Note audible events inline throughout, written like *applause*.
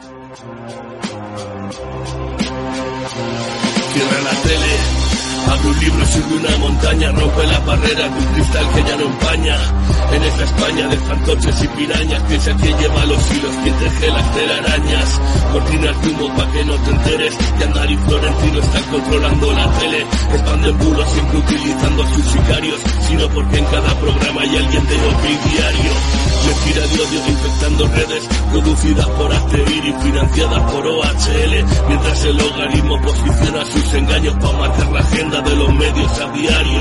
Cierra la tele Abre un libro, sube una montaña, rompe la barrera de un cristal que ya no empaña. En esa España de fantoches y pirañas, piensa que lleva los hilos, quien teje las telarañas. Cortinas de humo pa' que no te enteres, que Andar y Florentino están controlando la tele. Expanden bulos siempre utilizando a sus sicarios, sino porque en cada programa hay alguien de otro diario. De odio infectando redes, producidas por Asteir y financiadas por OHL, mientras el logaritmo posiciona sus engaños para marcar la agenda de los medios a diario.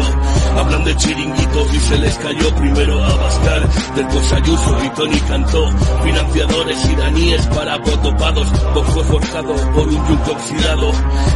Hablan de chiringuitos y se les cayó primero a Bascar, después Ayuso y Tony Cantó. Financiadores iraníes para potopados, fue forjado por un yunque oxidado.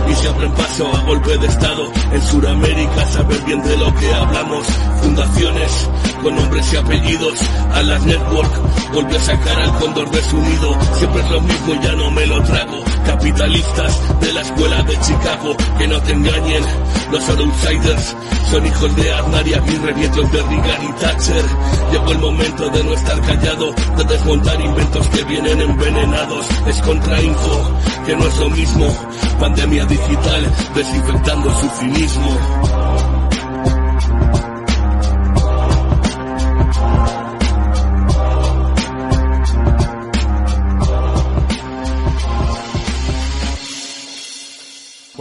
Y se abren paso a golpe de estado. En Sudamérica saber bien de lo que hablamos. Fundaciones con nombres y apellidos. A las network volvió a sacar al cóndor desunido. Siempre es lo mismo, ya no me lo trago. Capitalistas de la escuela de Chicago, que no te engañen. Los outsiders son hijos de Aznar y Aguirre, nietos de Reagan y Thatcher. Llegó el momento de no estar callado, de desmontar inventos que vienen envenenados. Es contrainfo, que no es lo mismo. Pandemia digital, desinfectando su cinismo.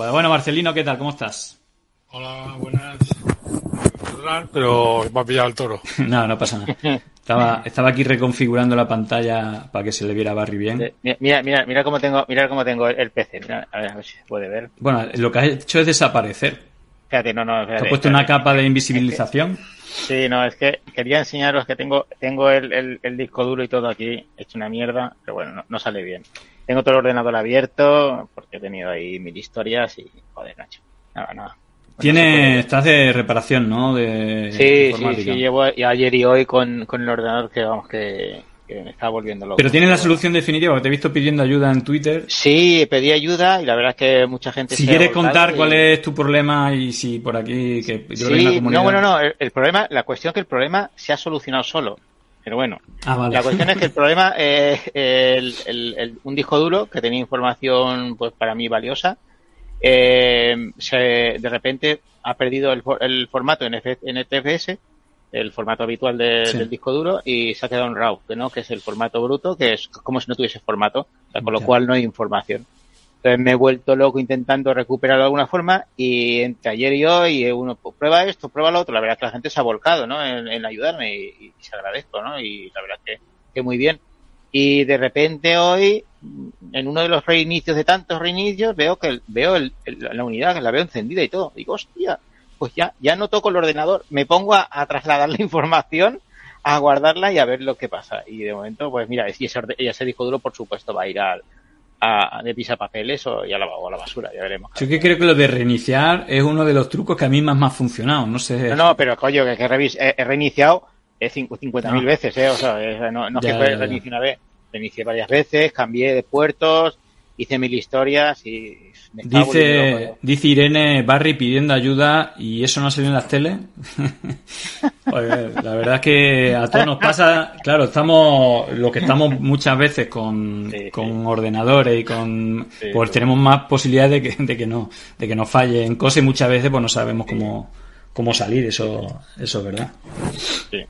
Pues bueno, Marcelino, ¿qué tal? ¿Cómo estás? Hola, buenas. Pero me ha pillado el toro. *laughs* no, no pasa nada. Estaba, estaba aquí reconfigurando la pantalla para que se le viera a Barry bien. Mira, mira, mira cómo tengo, mira cómo tengo el PC. Mira, a, ver, a ver si se puede ver. Bueno, lo que has hecho es desaparecer. Fíjate, no, no. Fíjate, ¿Te has puesto una capa de invisibilización? Sí, no, es que quería enseñaros que tengo, tengo el, el, el disco duro y todo aquí hecho una mierda, pero bueno, no, no, sale bien. Tengo todo el ordenador abierto porque he tenido ahí mil historias y joder, Nacho. Nada, nada. Tiene, estás de reparación, ¿no? De sí, sí, sí, llevo ayer y hoy con, con el ordenador que vamos que, que me está volviendo loco. Pero tienes la solución definitiva, porque te he visto pidiendo ayuda en Twitter. Sí, pedí ayuda y la verdad es que mucha gente Si quieres contar y... cuál es tu problema y si por aquí que yo sí, la comunidad... no, bueno, no, el, el, problema, la cuestión es que el problema se ha solucionado solo. Pero bueno, ah, vale. la cuestión es que el problema es el, el, un disco duro que tenía información pues para mí valiosa eh, se, de repente ha perdido el, el formato en NTFS, el formato habitual de, sí. del disco duro, y se ha quedado en RAW, ¿no? que es el formato bruto, que es como si no tuviese formato, o sea, con lo cual no hay información. Entonces me he vuelto loco intentando recuperarlo de alguna forma y entre ayer y hoy uno pues, prueba esto, prueba lo otro. La verdad es que la gente se ha volcado ¿no? en, en ayudarme y, y, se agradezco, ¿no? Y la verdad es que, que muy bien. Y de repente hoy, en uno de los reinicios de tantos reinicios, veo que veo el, el, la unidad, que la veo encendida y todo. Digo, hostia, pues ya, ya no toco el ordenador, me pongo a, a trasladar la *laughs* información, a guardarla y a ver lo que pasa. Y de momento, pues mira, y ese, ese disco duro, por supuesto, va a ir al, a, de pisapapeles o ya la, o a la basura, ya veremos. Yo que creo que lo de reiniciar es uno de los trucos que a mí más me ha funcionado, no sé. No, no, pero coño, que, que he, he reiniciado 50.000 no. veces, ¿eh? O sea, es, no, no ya, es que reinicie una vez. Reinicié varias veces, cambié de puertos, hice mil historias y... dice, dice Irene Barry pidiendo ayuda y eso no ha salido en las teles. *laughs* pues, la verdad es que a todos nos pasa, claro, estamos, lo que estamos muchas veces con, sí, con sí. ordenadores y con, sí, pues tenemos más posibilidades de que, de que no, de que nos fallen cosas y muchas veces pues no sabemos cómo, cómo salir, eso, eso es verdad. Sí.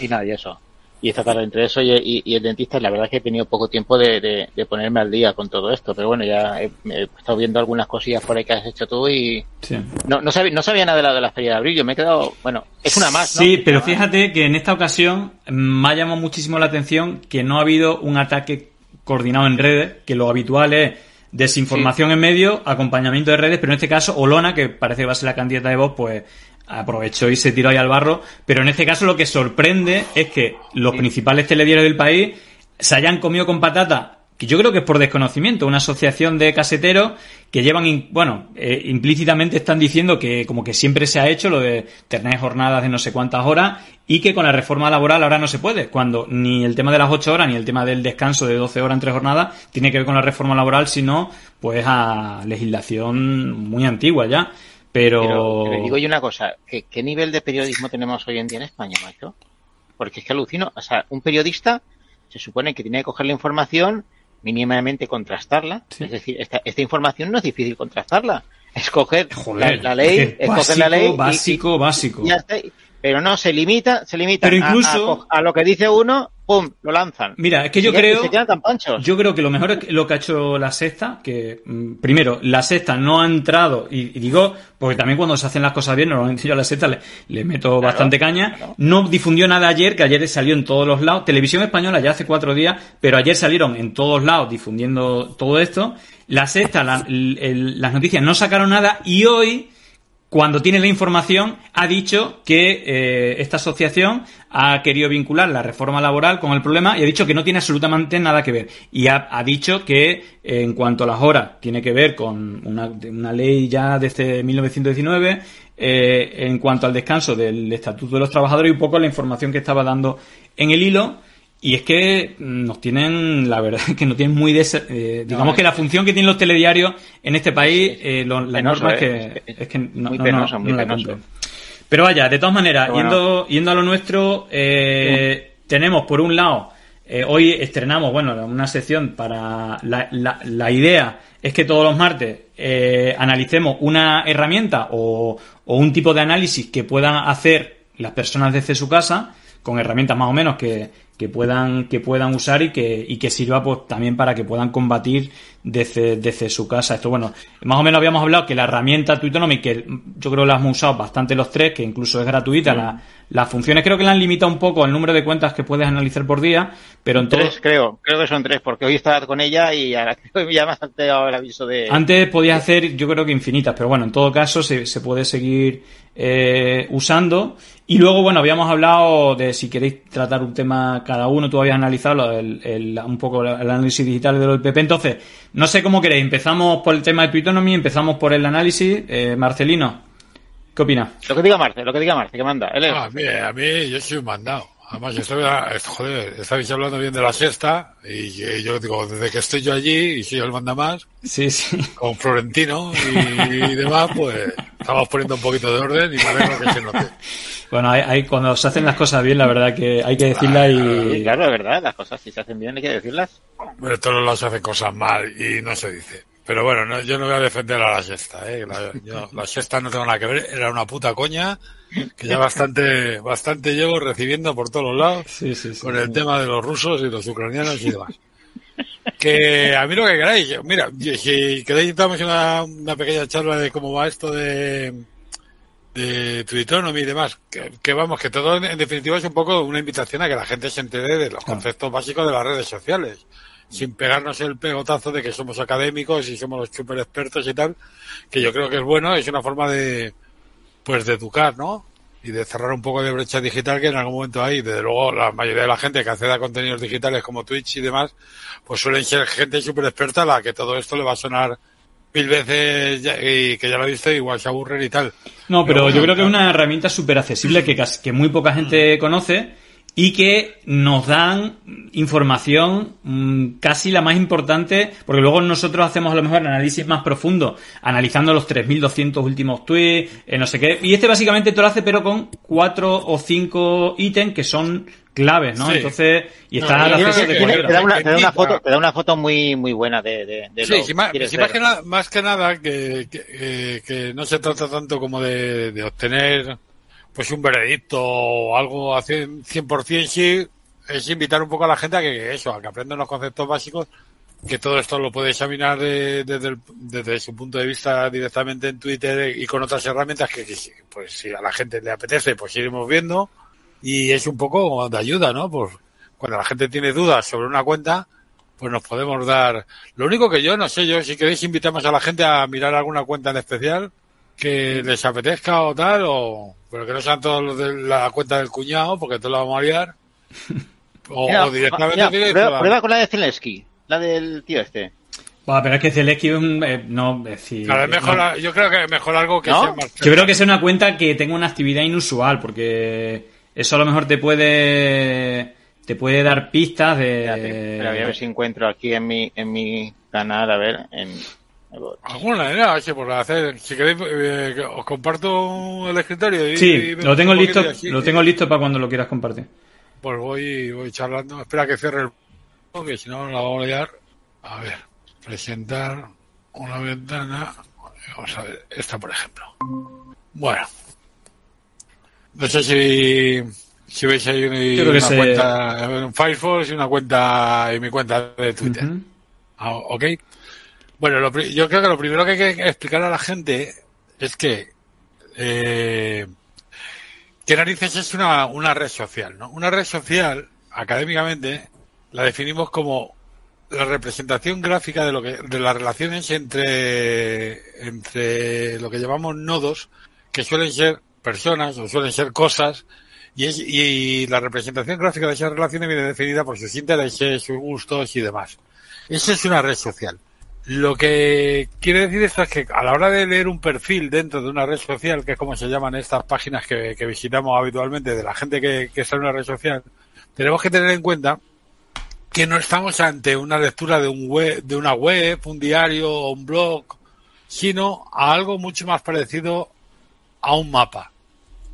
Y nada, y eso y esta tarde entre eso y, y, y, el dentista la verdad es que he tenido poco tiempo de, de, de, ponerme al día con todo esto pero bueno ya he, he, estado viendo algunas cosillas por ahí que has hecho tú y sí. no, no, sabía, no sabía nada de la de la feria de abril yo me he quedado bueno es una más ¿no? sí pero fíjate que en esta ocasión me ha llamado muchísimo la atención que no ha habido un ataque coordinado en redes que lo habitual es desinformación sí. en medio, acompañamiento de redes, pero en este caso Olona, que parece que va a ser la candidata de voz, pues aprovechó y se tiró ahí al barro. Pero en este caso lo que sorprende es que los principales telediarios del país se hayan comido con patata que yo creo que es por desconocimiento, una asociación de caseteros que llevan, bueno, eh, implícitamente están diciendo que como que siempre se ha hecho lo de tener jornadas de no sé cuántas horas y que con la reforma laboral ahora no se puede, cuando ni el tema de las ocho horas ni el tema del descanso de 12 horas entre jornadas tiene que ver con la reforma laboral, sino pues a legislación muy antigua ya. Pero... pero, pero digo yo una cosa, ¿qué, ¿qué nivel de periodismo tenemos hoy en día en España, macho? Porque es que alucino, o sea, un periodista se supone que tiene que coger la información mínimamente contrastarla. Es decir, esta, esta información no es difícil contrastarla. Escoger la, ley, escoger *laughs* la ley. Básico, básico. pero no, se limita, se limita pero incluso, a, lo que dice uno ¡pum! lo lanzan. Mira, es que yo creo. Yo creo que lo mejor es lo que ha hecho la sexta, que mm, primero, la sexta no ha entrado, y, digo, porque también cuando se hacen las cosas bien, normalmente yo a la sexta le, meto bastante caña. No difundió nada ayer, que ayer salió en todos los lados. Televisión española ya hace cuatro días, pero ayer salieron en todos lados difundiendo todo esto. La sexta, las noticias no sacaron nada y hoy cuando tiene la información, ha dicho que eh, esta asociación ha querido vincular la reforma laboral con el problema y ha dicho que no tiene absolutamente nada que ver. Y ha, dicho que en cuanto a las horas, tiene que ver con una, una ley ya desde 1919, eh, en cuanto al descanso del Estatuto de los Trabajadores y un poco la información que estaba dando en el hilo. Y es que nos tienen, la verdad, *laughs* que nos tienen muy... Eh, digamos que la función que tienen los telediarios en este país, eh, la norma es que, es que no, la Pero vaya, de todas maneras, yendo, yendo a lo nuestro, eh, tenemos por un lado, hoy estrenamos, bueno, una sección para la, la, la idea es que todos los martes analicemos una herramienta o, o un tipo de análisis que puedan hacer las personas desde su casa con herramientas más o menos que, que puedan, que puedan usar y que, y que sirva pues también para que puedan combatir desde, desde su casa. Esto, bueno, más o menos habíamos hablado que la herramienta Twitonomy, que yo creo que la hemos usado bastante los tres, que incluso es gratuita, la, las funciones creo que la han limitado un poco el número de cuentas que puedes analizar por día, pero en Tres, creo, creo que son tres, porque hoy estaba con ella y ahora *laughs* ya me ha dado el aviso de... Antes podías hacer, yo creo que infinitas, pero bueno, en todo caso se, se puede seguir eh, usando. Y luego, bueno, habíamos hablado de si queréis tratar un tema cada uno, tú habías analizado el, el, un poco el análisis digital de lo del PP. Entonces, no sé cómo queréis, empezamos por el tema de Twitonomy, empezamos por el análisis. Eh, Marcelino. ¿Qué opina? Lo que diga Marce, lo que diga Marce, que manda. Ah, a, mí, a mí yo soy un mandado. Además, yo estoy, joder, estáis hablando bien de la siesta y yo digo, desde que estoy yo allí y soy el manda más, sí, sí. con Florentino y, demás, pues estamos poniendo un poquito de orden y me alegro que se note. *laughs* Bueno, hay, cuando se hacen las cosas bien, la verdad que hay que decirlas y... Claro, es verdad, las cosas si se hacen bien hay que decirlas. Pero todos los hacen cosas mal y no se dice. Pero bueno, no, yo no voy a defender a la sexta, ¿eh? La, yo, la sexta no tengo nada que ver, era una puta coña que ya bastante, bastante llevo recibiendo por todos los lados con el tema de los rusos y los ucranianos y demás. Que a mí lo que queráis, mira, si queréis damos una, una pequeña charla de cómo va esto de, de y demás, que, que, vamos, que todo en definitiva es un poco una invitación a que la gente se entere de los conceptos básicos de las redes sociales sin pegarnos el pegotazo de que somos académicos y somos los super expertos y tal, que yo creo que es bueno, es una forma de, pues de educar, ¿no? Y de cerrar un poco de brecha digital que en algún momento hay. Desde luego, la mayoría de la gente que accede a contenidos digitales como Twitch y demás, pues suelen ser gente súper experta a la que todo esto le va a sonar mil veces y que ya lo ha visto igual se aburren y tal. No, pero, yo creo que es una herramienta súper accesible que, que muy poca gente conoce y que nos dan información mm, casi la más importante, porque luego nosotros hacemos a lo mejor análisis más profundo, analizando los 3.200 últimos tweets, eh, no sé qué, y este básicamente todo lo hace pero con cuatro o cinco ítems que son claves, ¿no? Entonces, y está al acceso de te, da una, te, da una, foto, te da una foto muy muy buena de, de, de sí, más, que nada, más que nada que, que, que, no se trata tanto como de, de obtener pues un veredicto o algo a 100%, sí, es invitar un poco a la gente a que eso, a que aprendan los conceptos básicos, que todo esto lo puede examinar desde, desde su punto de vista directamente en Twitter y con otras herramientas que, pues si a la gente le apetece, pues iremos viendo y es un poco de ayuda, ¿no? Pues cuando la gente tiene dudas sobre una cuenta, pues nos podemos dar. Lo único que yo no sé, yo si queréis invitamos a la gente a mirar alguna cuenta en especial que les apetezca o tal, o pero que no sean todos los de la cuenta del cuñado, porque te lo vamos a liar. *laughs* O, directamente prueba, con la de Zelensky, la del tío este. Bueno, pero es que Zelensky eh, no decir, mejor, yo creo que mejor algo que sea más Yo creo que sea una cuenta que tenga una actividad inusual, porque eso a lo mejor te puede te puede dar pistas de. pero voy a ver si encuentro aquí en mi en mi canal, a ver, en Alguna era, por hacer. Si queréis, eh, os comparto el escritorio. Y, sí, lo tengo listo, lo tengo listo para cuando lo quieras compartir. Pues voy, voy charlando. Espera que cierre el. Que si no, la vamos a liar. A ver, presentar una ventana. Vamos a ver, esta por ejemplo. Bueno. No sé si, si veis ahí una, se- cuenta en Firefox y una cuenta en mi cuenta de Twitter. Ah, ¿Ok? Bueno, lo yo creo que lo primero que hay que explicar a la gente es que eh, ¿qué narices es una, una red social? ¿no? Una red social, académicamente, la definimos como la representación gráfica de lo que de las relaciones entre entre lo que llamamos nodos que suelen ser personas o suelen ser cosas y, es, y la representación gráfica de esas relaciones viene definida por sus intereses, sus gustos y demás. Eso es una red social. Lo que quiere decir esto es que a la hora de leer un perfil dentro de una red social, que es como se llaman estas páginas que, visitamos habitualmente de la gente que, que está en una red social, tenemos que tener en cuenta que no estamos ante una lectura de un web, de una web, un diario o un blog, sino a algo mucho más parecido a un mapa.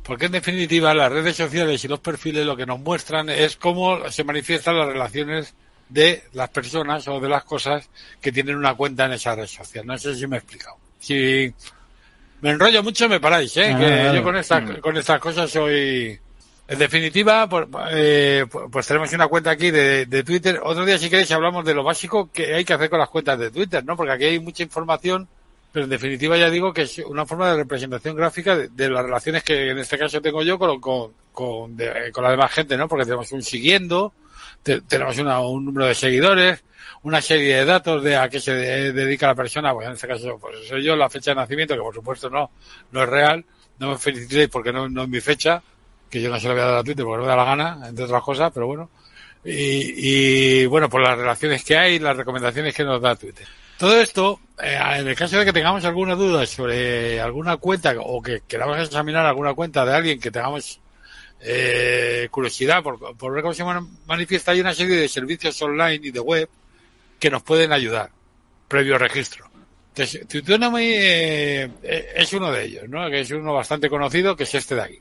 Porque en definitiva las redes sociales y los perfiles lo que nos muestran es cómo se manifiestan las relaciones de las personas o de las cosas que tienen una cuenta en esa red social. No sé si me he explicado. Si me enrollo mucho me paráis, ¿eh? Ah, que vale. yo con estas, Mm. con estas cosas soy... En definitiva, pues, eh, pues- pues tenemos una cuenta aquí de, de Twitter. Otro día, si queréis, hablamos de lo básico que hay que hacer con las cuentas de Twitter, ¿no? Porque aquí hay mucha información, pero en definitiva ya digo que es una forma de representación gráfica de, de las relaciones que en este caso tengo yo con, con, con, de- con la demás gente, ¿no? Porque tenemos un siguiendo, te- tenemos una- un número de seguidores, una serie de datos de a qué se de- dedica la persona, pues en este caso pues soy yo, la fecha de nacimiento, que por supuesto no, no es real, no me felicitéis porque no, no es mi fecha, que yo no se la voy a dar a Twitter porque no me da la gana, entre otras cosas, pero bueno. Y, y, bueno, por las relaciones que hay, las recomendaciones que nos da Twitter. Todo esto, eh, en el caso de que tengamos alguna duda sobre alguna cuenta o que queramos examinar alguna cuenta de alguien que tengamos eh, curiosidad por, por ver cómo se man- manifiesta, hay una serie de servicios online y de web que nos pueden ayudar previo registro. Entonces, Tutonomy eh, eh, es uno de ellos, ¿no? Que es uno bastante conocido, que es este de aquí.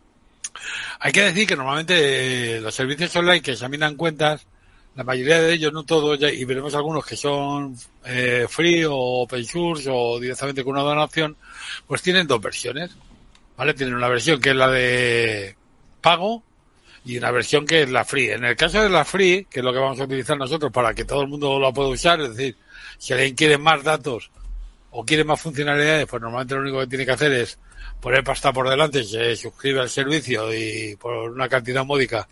Hay que decir que normalmente eh, los servicios online que examinan cuentas, la mayoría de ellos, no todos, y veremos algunos que son eh, free o open source o directamente con una donación, pues tienen dos versiones, ¿vale? Tienen una versión que es la de pago y una versión que es la free. En el caso de la free, que es lo que vamos a utilizar nosotros para que todo el mundo lo pueda usar, es decir, si alguien quiere más datos o quiere más funcionalidades, pues normalmente lo único que tiene que hacer es poner pasta por delante, se suscribe al servicio y por una cantidad módica,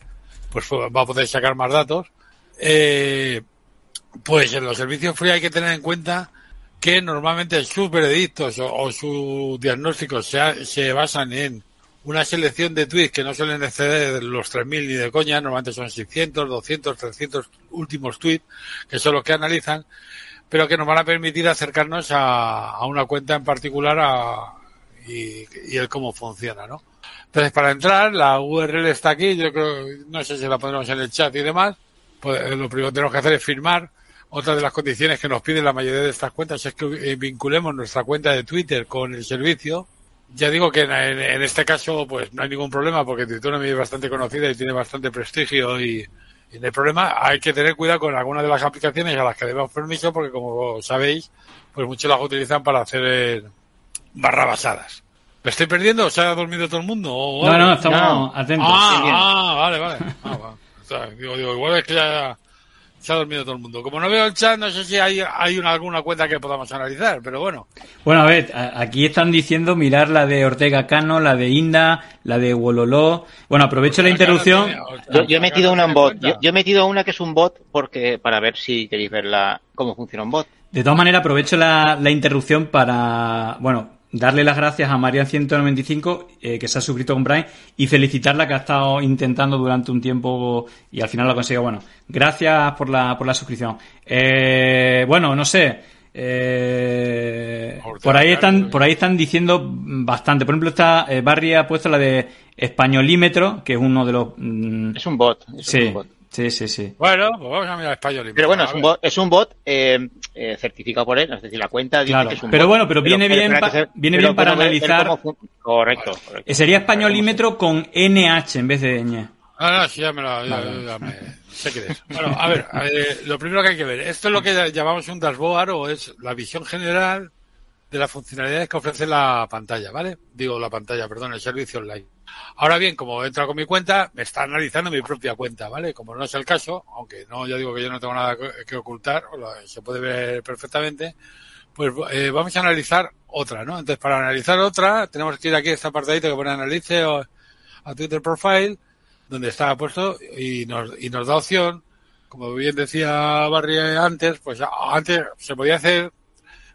pues va a poder sacar más datos. Eh, pues en los servicios free hay que tener en cuenta que normalmente sus veredictos o, o sus diagnósticos se, se basan en una selección de tweets que no suelen exceder los 3.000 ni de coña, normalmente son 600, 200, 300 últimos tweets, que son los que analizan, pero que nos van a permitir acercarnos a, a una cuenta en particular a, y, y el cómo funciona, ¿no? Entonces, para entrar, la URL está aquí, yo creo, no sé si la pondremos en el chat y demás, pues eh, lo primero que tenemos que hacer es firmar. Otra de las condiciones que nos piden la mayoría de estas cuentas es que vinculemos nuestra cuenta de Twitter con el servicio. Ya digo que en, este caso pues no hay ningún problema porque Twitter es bastante conocida y tiene bastante prestigio y, y no hay problema. Hay que tener cuidado con algunas de las aplicaciones a las que debemos permiso porque como sabéis pues muchos las utilizan para hacer barra basadas. ¿Me estoy perdiendo? ¿Se ha dormido todo el mundo? ¿O No, no, estamos No. atentos. Ah, ah, vale, vale. Ah, va. O sea, digo, digo, igual es que ya se ha dormido todo el mundo. Como no veo el chat, no sé si hay, hay una, alguna cuenta que podamos analizar, pero bueno. Bueno, a ver, aquí están diciendo mirar la de Ortega Cano, la de Inda, la de Wololó. Bueno, aprovecho la interrupción. Yo, yo he metido una en bot. yo he metido una que es un bot porque para ver si queréis ver la, cómo funciona un bot. De todas maneras, aprovecho la, la interrupción para, bueno, darle las gracias a Marian195, eh, que se ha suscrito con Prime, y felicitarla que ha estado intentando durante un tiempo y al final lo ha conseguido. Bueno, gracias por la, por la suscripción. Eh, bueno, no sé. eh, por ahí están, por ahí están diciendo bastante. Por ejemplo, está eh, Barry ha puesto la de españolímetro, que es uno de los. mm, Es un bot. es sí, un bot. sí, sí, sí. Bueno, pues vamos a mirar español. Pero bueno, es un bot, es un bot eh, certificado por él, es decir, la cuenta dice Claro, que es un pero bot. bueno, pero viene bien pero pa- que viene bien para analizar- cómo Correcto, correcto. Eh, Sería españolímetro con NH en vez de ñ. Ah, no, sí, ya me lo, ya, ya me, sé qué es. Bueno, a ver, eh, lo primero que hay que ver, esto es lo que llamamos un dashboard o es la visión general de las funcionalidades que ofrece la pantalla, ¿vale? Digo, la pantalla, perdón, el servicio online. Ahora bien, como he entrado con mi cuenta, me está analizando mi propia cuenta, ¿vale? Como no es el caso, aunque no, ya digo que yo no tengo nada que ocultar, se puede ver perfectamente, pues eh, vamos a analizar otra, ¿no? Entonces, para analizar otra, tenemos que ir aquí a esta apartadito que pone analice o a Twitter Profile, donde está puesto y nos, y nos da opción, como bien decía Barry antes, pues antes se podía hacer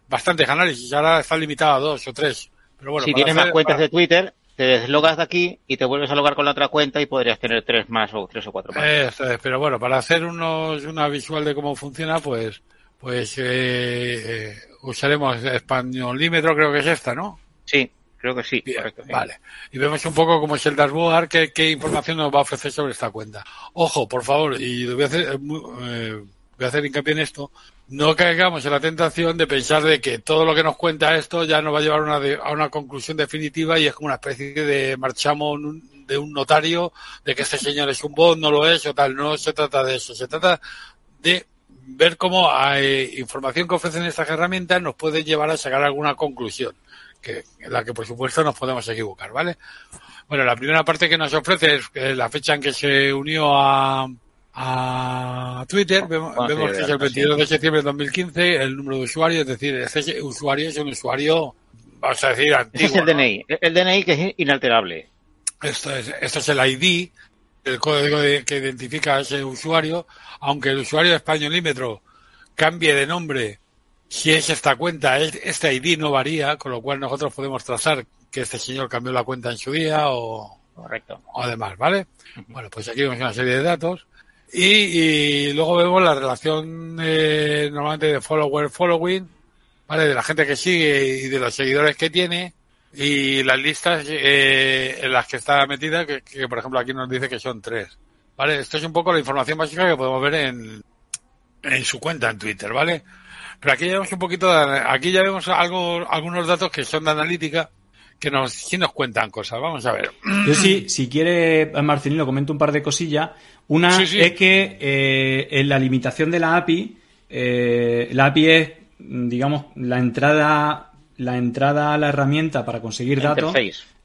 bastantes análisis, ahora está limitado a dos o tres. Pero bueno, si tienes más cuentas de Twitter, te deslogas de aquí y te vuelves a logar con la otra cuenta y podrías tener tres más o tres o cuatro más. pero bueno, para hacer unos, una visual de cómo funciona, pues, pues eh, eh, usaremos españolímetro, creo que es esta, ¿no? Sí, creo que sí. Vale. Y vemos un poco cómo es el dashboard, qué, qué información nos va a ofrecer sobre esta cuenta. Ojo, por favor, y voy a hacer, eh, voy a hacer hincapié en esto, no caigamos en la tentación de pensar de que todo lo que nos cuenta esto ya nos va a llevar una a una conclusión definitiva y es como una especie de marchamos de un notario de que este señor es un bot, no lo es o tal. No se trata de eso. Se trata de ver cómo hay información que ofrecen estas herramientas nos puede llevar a sacar alguna conclusión, que en la que por supuesto nos podemos equivocar, ¿vale? Bueno, la primera parte que nos ofrece es la fecha en que se unió a, a Twitter, vemos, que es el 22 de septiembre de 2015, el número de usuario, es decir, este usuario es un usuario, vamos a decir, antiguo. es el DNI, el DNI que es inalterable. Esto es, esto es el ID, el código que identifica a ese usuario, aunque el usuario de españolímetro cambie de nombre, si es esta cuenta, este ID no varía, con lo cual nosotros podemos trazar que este señor cambió la cuenta en su día o, Correcto. o demás, ¿vale? Bueno, pues aquí vemos una serie de datos. Y, luego vemos la relación eh, normalmente de follower-following, ¿vale? De la gente que sigue y de los seguidores que tiene y las listas eh, en las que está metida, que, por ejemplo aquí nos dice que son tres, ¿vale? Esto es un poco la información básica que podemos ver en, en su cuenta en Twitter, ¿vale? Pero aquí ya vemos un poquito, de, aquí ya vemos algo, algunos datos que son de analítica que nos, sí nos cuentan cosas. Vamos a ver. Yo sí, si quiere, Marcelino, comento un par de cosillas. Una es que eh, en la limitación de la API, eh, la API es, digamos, la entrada, la entrada a la herramienta para conseguir datos.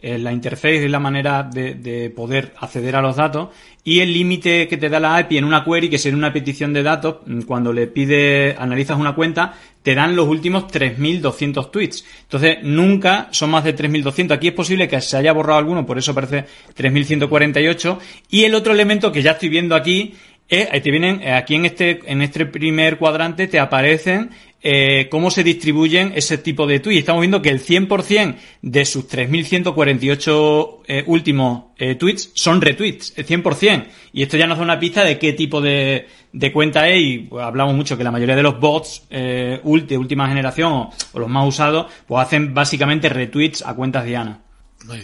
Eh, la interface es la manera de, poder acceder a los datos y el límite que te da la API en una query, que en una petición de datos, mm, cuando le pide, analizas una cuenta, te dan los últimos 3.200 tweets. Entonces, nunca son más de 3.200. Aquí es posible que se haya borrado alguno, por eso aparece 3.148. Y el otro elemento que ya estoy viendo aquí es, te vienen, eh, aquí en este, en este primer cuadrante te aparecen eh, cómo se distribuyen ese tipo de tweets. Estamos viendo que el 100% de sus 3.148 eh, últimos eh, tweets son retweets, el 100%. Y esto ya nos da una pista de qué tipo de, cuenta es y pues, hablamos mucho que la mayoría de los bots de última generación o, los más usados pues hacen básicamente retweets a cuentas diana.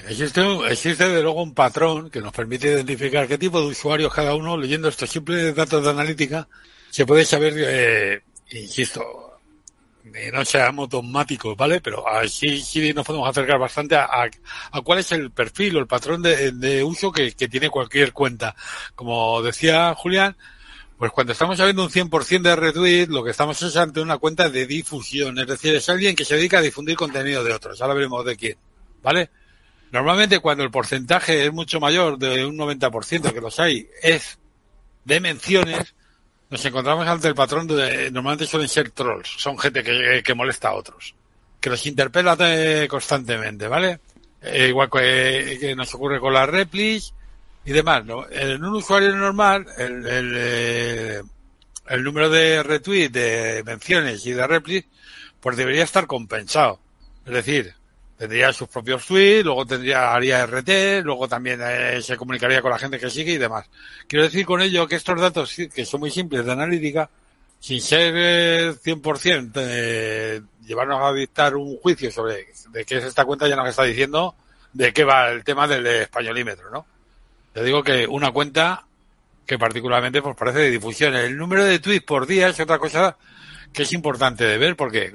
Existe, existe de luego un patrón que nos permite identificar qué tipo de usuarios cada uno, leyendo estos simples datos de analítica, se puede saber, eh, insisto, no seamos dogmáticos, ¿vale? Pero así sí nos podemos acercar bastante a, cuál es el perfil o el patrón de, uso que, tiene cualquier cuenta. Como decía Julián, pues cuando estamos hablando un 100% de retweet, lo que estamos es ante una cuenta de difusión, es decir, es alguien que se dedica a difundir contenido de otros. Ahora veremos de quién, ¿vale? Normalmente cuando el porcentaje es mucho mayor de un 90% que los hay, es de menciones, nos encontramos ante el patrón de, normalmente suelen ser trolls, son gente que, molesta a otros, que los interpela constantemente, ¿vale? Eh, igual que, nos ocurre con las replis y demás, ¿no? En un usuario normal, el, el, eh, el número de retweets, de menciones y de replis, pues debería estar compensado. Es decir, tendría sus propios tweets, luego tendría, haría RT, luego también eh, se comunicaría con la gente que sigue y demás. Quiero decir con ello que estos datos, que son muy simples de analítica, sin ser 100% eh, llevarnos a dictar un juicio sobre de qué es esta cuenta, ya nos está diciendo de qué va el tema del españolímetro, ¿no? Te digo que una cuenta que particularmente pues parece de difusión. El número de tweets por día es otra cosa que es importante de ver porque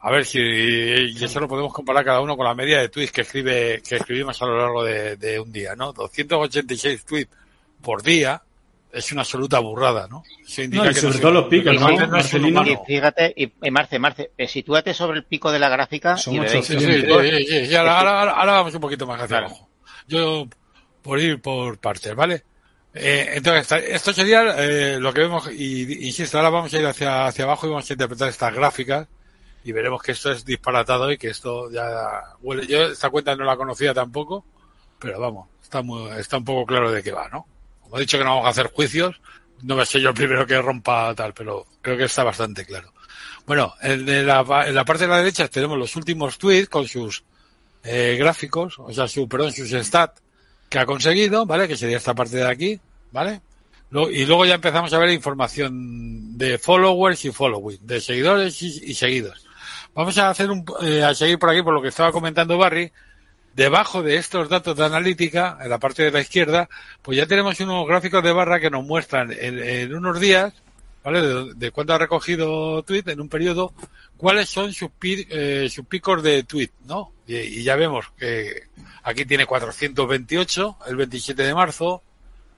a ver si eso lo podemos comparar cada uno con la media de tweets que escribe que escribimos a lo largo de, un día, ¿no? 286 tweets por día es una absoluta burrada, ¿no? Eso indica no, y sobre todo los picos, ¿no? no, Marcelino. Y fíjate, y, Marce, Marce, eh, sitúate sobre el pico de la gráfica Son y. Sí, sí, sí, sí, ahora, ahora, ahora, vamos un poquito más hacia abajo. Yo, por ir por partes, ¿vale? Eh, entonces, esto sería eh, lo que vemos, y insisto, ahora vamos a ir hacia, hacia abajo y vamos a interpretar estas gráficas y veremos que esto es disparatado y que esto ya huele. Yo esta cuenta no la conocía tampoco, pero vamos, está, muy, está un poco claro de qué va, ¿no? Como he dicho que no vamos a hacer juicios, no me sé yo el primero que rompa tal, pero creo que está bastante claro. Bueno, en la, en la parte de la derecha tenemos los últimos tweets con sus eh, gráficos, o sea, su, perdón, sus stats que ha conseguido, ¿vale? Que sería esta parte de aquí, ¿vale? y luego ya empezamos a ver información de followers y following, de seguidores y, seguidos. Vamos a hacer un, eh, a seguir por aquí por lo que estaba comentando Barry. Debajo de estos datos de analítica, en la parte de la izquierda, pues ya tenemos unos gráficos de barra que nos muestran en, unos días, ¿vale? De, de cuánto ha recogido tweet en un periodo, cuáles son sus, eh, sus picos de tweet, ¿no? Y, ya vemos que aquí tiene 428 el 27 de marzo,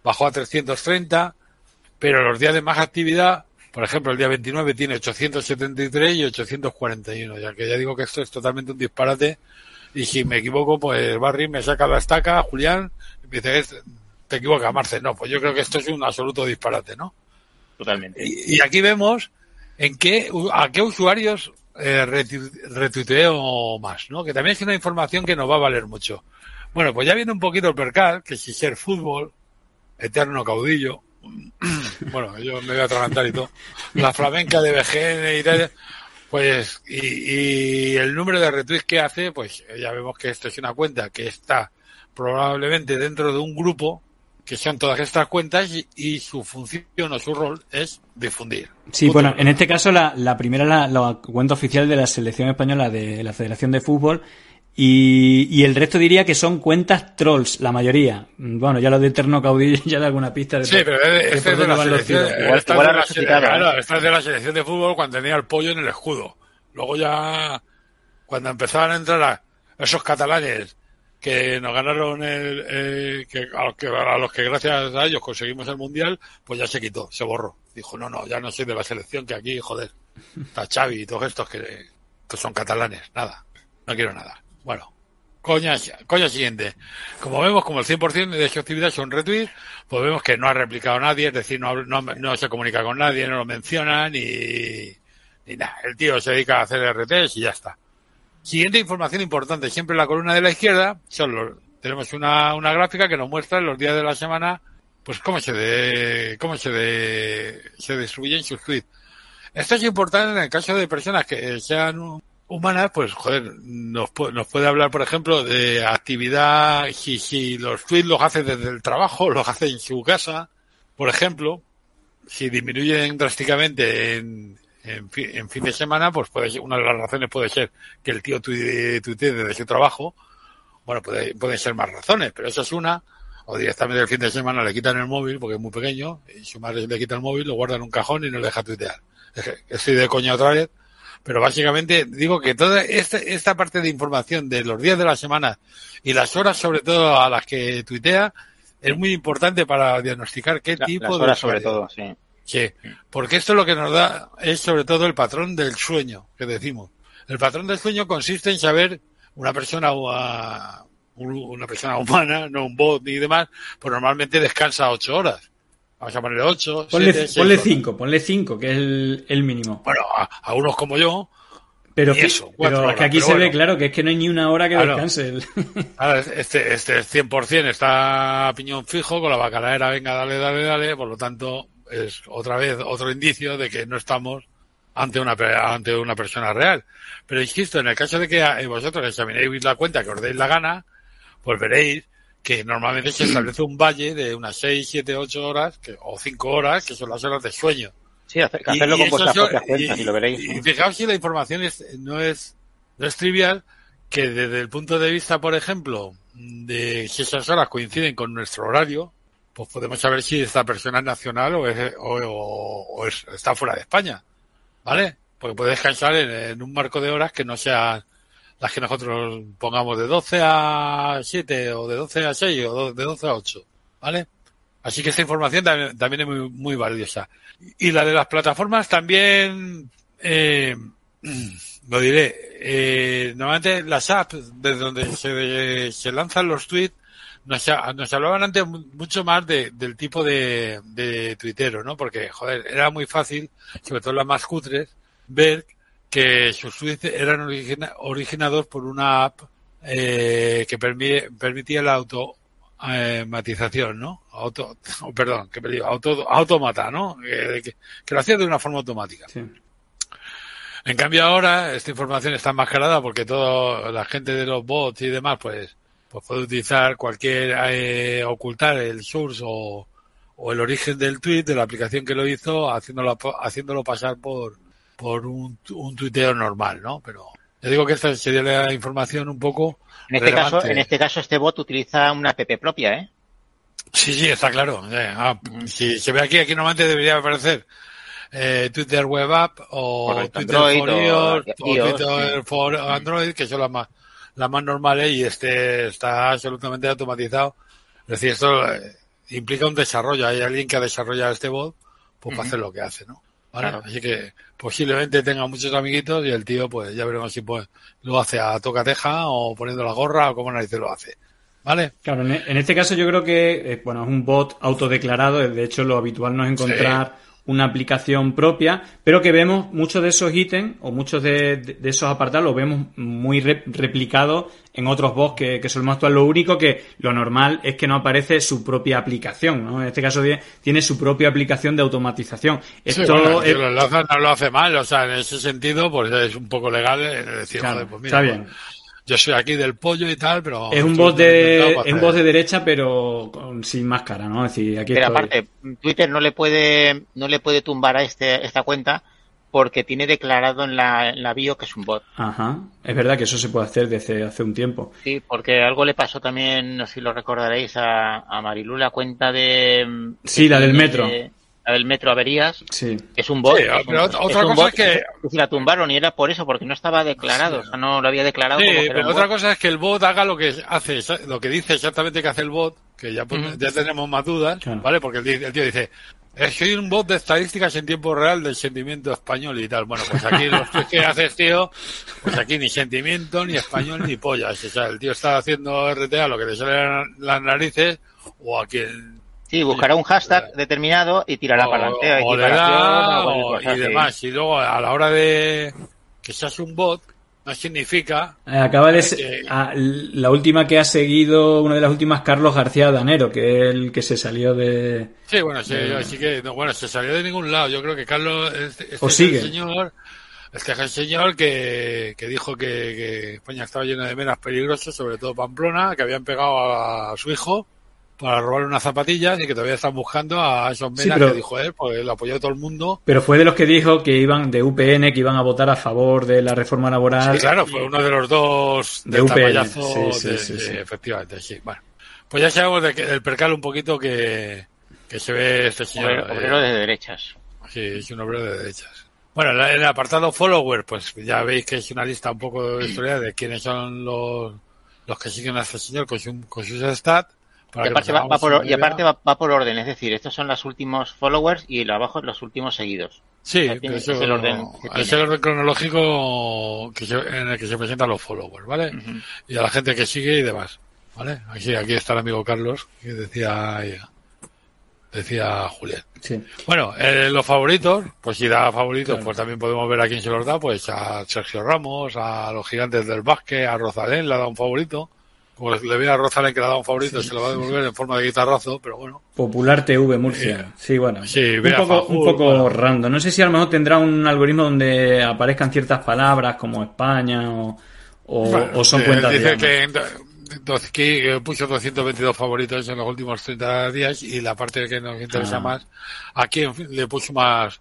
bajó a 330, pero los días de más actividad, por ejemplo, el día 29 tiene 873 y 841, ya que ya digo que esto es totalmente un disparate. Y si me equivoco, pues Barry me saca la estaca, Julián, y me dice, te equivocas, Marce. No, pues yo creo que esto es un absoluto disparate, ¿no? Totalmente. Y, aquí vemos en qué, a qué usuarios eh, retuiteo más, ¿no? Que también es una información que nos va a valer mucho. Bueno, pues ya viene un poquito el percal, que si ser fútbol, eterno caudillo, *clears throat* bueno, yo me voy a atragantar y todo, la flamenca de BGN y tal, pues, y, el número de retweets que hace, pues ya vemos que esto es una cuenta que está probablemente dentro de un grupo que sean todas estas cuentas y, su función o su rol es difundir. Sí, bueno, en este caso la, la primera la, la, cuenta oficial de la selección española de la Federación de Fútbol y, y, el resto diría que son cuentas trolls, la mayoría. Bueno, ya lo de Eterno Caudillo *laughs* ya da alguna pista de Sí, pero este es de la selección, esta de la, claro, esta es de la selección de fútbol cuando tenía el pollo en el escudo. Luego ya, cuando empezaban a entrar a esos catalanes que nos ganaron el, eh, que, a, los que, a los que gracias a ellos conseguimos el mundial, pues ya se quitó, se borró. Dijo, no, no, ya no soy de la selección, que aquí, joder, está Xavi y todos estos que, que son catalanes, nada, no quiero nada. Bueno, coña, coña siguiente. Como vemos, como el 100% de su actividad son retweets, pues vemos que no ha replicado nadie, es decir, no, no, no se comunica con nadie, no lo menciona, ni, ni nada. El tío se dedica a hacer RTs y ya está. Siguiente información importante, siempre la columna de la izquierda, son tenemos una, una gráfica que nos muestra los días de la semana, pues cómo se de, cómo se de, se distribuyen sus tweets. Esto es importante en el caso de personas que sean humanas, pues joder, nos, nos puede hablar, por ejemplo, de actividad, si, si los tweets los hace desde el trabajo, los hace en su casa, por ejemplo, si disminuyen drásticamente en, en, en, fin de semana, pues puede ser, una de las razones puede ser que el tío tuitee desde su trabajo. Bueno, puede, pueden ser más razones, pero esa es una. O directamente el fin de semana le quitan el móvil porque es muy pequeño y su madre le quita el móvil, lo guarda en un cajón y no le deja tuitear. Estoy de coña otra vez, pero básicamente digo que toda esta, esta parte de información de los días de la semana y las horas sobre todo a las que tuitea es muy importante para diagnosticar qué tipo las horas sobre todo, sí. Sí, porque esto lo que nos da es sobre todo el patrón del sueño, que decimos. El patrón del sueño consiste en saber una persona una persona humana, no un bot ni demás, pues normalmente descansa ocho horas. Vamos a ponerle ocho. Ponle, ponle cinco, ponle cinco, que es el, mínimo. Bueno, a, unos como yo. Pero, eso, pero que aquí se ve claro que es que no hay ni una hora que descanse. *laughs* este, este 100% está a piñón fijo, con la bacalaera, venga, dale, dale, dale, por lo tanto, es otra vez otro indicio de que no estamos ante una ante una persona real. Pero insisto, en el caso de que eh, vosotros examinéis la cuenta que os deis la gana, pues veréis que normalmente se establece un valle de unas 6, 7, 8 horas que, o 5 horas, que son las horas de sueño. Sí, hacerlo con vuestras propias cuentas, y lo veréis. Y fijaos si la información es, no, es, no es trivial, que desde el punto de vista, por ejemplo, de si esas horas coinciden con nuestro horario, pues podemos saber si esta persona es nacional o, es, o, está fuera de España. ¿Vale? Porque puede descansar en, un marco de horas que no sean las que nosotros pongamos de 12 a 7 o de 12 a 6 o de 12 a 8. ¿Vale? Así que esta información también, es muy, muy valiosa. Y la de las plataformas también, eh, *clears throat* lo diré, eh, normalmente las apps desde donde se, se lanzan los tweets nos, nos hablaban antes mucho más de, del tipo de, de tuitero, ¿no? Porque, joder, era muy fácil, sobre todo las más cutres, ver que sus tweets eran origina, originados por una app eh, que permitía la automatización, ¿no? Auto, oh, *laughs* perdón, que digo, auto, automata, ¿no? Que, que, que, lo hacía de una forma automática. Sí. En cambio ahora esta información está enmascarada porque toda la gente de los bots y demás, pues, pues puede utilizar cualquier, eh, ocultar el source o, o, el origen del tweet de la aplicación que lo hizo, haciéndolo, haciéndolo pasar por, por un, un tuiteo normal, ¿no? Pero yo digo que esta sería la información un poco. En este relevante. caso, en este caso, este bot utiliza una app propia, ¿eh? Sí, sí, está claro. Eh, ah, si se ve aquí, aquí normalmente debería aparecer eh, Twitter Web App o Correcto, Twitter Android for iOS, o, o Twitter sí. for Android, que son las más, las más normales y este está absolutamente automatizado. Es decir, esto eh, implica un desarrollo. Hay alguien que ha desarrollado este bot pues, uh -huh. para hacer lo que hace, ¿no? ¿Vale? Claro. Así que posiblemente tenga muchos amiguitos y el tío, pues ya veremos si pues, lo hace a tocateja o poniendo la gorra o cómo narices lo hace. ¿Vale? Claro, en este caso yo creo que, eh, bueno, es un bot autodeclarado. De hecho, lo habitual no es encontrar sí una aplicación propia, pero que vemos muchos de esos ítems o muchos de, de, de esos apartados los vemos muy re, replicados en otros bots que, que solemos actuar. Lo único que lo normal es que no aparece su propia aplicación, ¿no? En este caso tiene su propia aplicación de automatización. Esto sí, bueno, es... lo enlaza, no lo hace mal, o sea, en ese sentido, pues es un poco legal decir, claro, joder, pues mira, está bien. Pues, yo soy aquí del pollo y tal, pero... Es un voz de, es un voz de derecha, pero con, sin máscara, ¿no? Es decir, aquí pero estoy. aparte, Twitter no le puede, no le puede tumbar a este, esta cuenta porque tiene declarado en la, en la bio que es un bot. Ajá. Es verdad que eso se puede hacer desde hace un tiempo. Sí, porque algo le pasó también, no sé si lo recordaréis, a, a Marilu, la cuenta de... Sí, la del metro. De, del Metro Averías, sí. es un bot. Sí, es pero otra es cosa bot, es que... Si la tumbaron y era por eso, porque no estaba declarado, sí. o sea, no lo había declarado. Sí, como que pero otra bot. cosa es que el bot haga lo que hace, lo que dice exactamente que hace el bot, que ya, pues, uh -huh. ya tenemos más dudas, claro. ¿vale? Porque el, el tío dice, soy un bot de estadísticas en tiempo real del sentimiento español y tal. Bueno, pues aquí los que haces, tío, pues aquí ni sentimiento, ni español, ni pollas. O sea, el tío está haciendo RTA lo que le sale las narices, o a quien Sí, buscará un hashtag determinado y tirará o, para adelante. O, da, o y demás. Y luego a la hora de que seas un bot, no significa. Eh, acaba de ser, que... ah, la última que ha seguido, una de las últimas, Carlos García Danero, que es el que se salió de. Sí, bueno, sí, de... así que, no, bueno, se salió de ningún lado. Yo creo que Carlos, este, este o sigue. el señor, este es el señor que, que dijo que, que España estaba llena de menas peligrosas, sobre todo Pamplona, que habían pegado a, a su hijo para robar unas zapatillas y que todavía están buscando a esos menas sí, pero, que dijo él, pues lo apoyó todo el mundo. Pero fue de los que dijo que iban de UPN, que iban a votar a favor de la reforma laboral. Sí, claro, fue uno de los dos de UPN. Sí, sí, de, sí, sí, efectivamente, sí. Bueno, pues ya sabemos de que, del percal un poquito que, que se ve este señor. Obrero, eh, de derechas. Sí, es un obrero de derechas. Bueno, en el apartado follower, pues ya veis que es una lista un poco de historia de quiénes son los, los que siguen a este señor con, su, con sus stats y aparte, va, va, por, y aparte va, va, por orden, es decir, estos son los últimos followers y lo abajo los últimos seguidos. Sí, tiene, eso, es, el orden es el orden cronológico que se, en el que se presentan los followers, ¿vale? Uh -huh. Y a la gente que sigue y demás, ¿vale? Aquí, aquí está el amigo Carlos, que decía, decía Julián. Sí. Bueno, eh, los favoritos, pues si da favoritos, claro. pues también podemos ver a quién se los da, pues a Sergio Ramos, a los gigantes del básquet, a Rosalén le ha dado un favorito como le viene a Rosalén que le ha dado un favorito, sí. se lo va a devolver en forma de guitarrazo, pero bueno. Popular TV Murcia. Eh, sí, bueno. Sí, un poco, Fajul, un poco bueno. random. No sé si a lo mejor tendrá un algoritmo donde aparezcan ciertas palabras como España o, o, bueno, o son cuentas. Dice que, que puso 222 favoritos en los últimos 30 días y la parte que nos interesa ah. más, a quién le puso más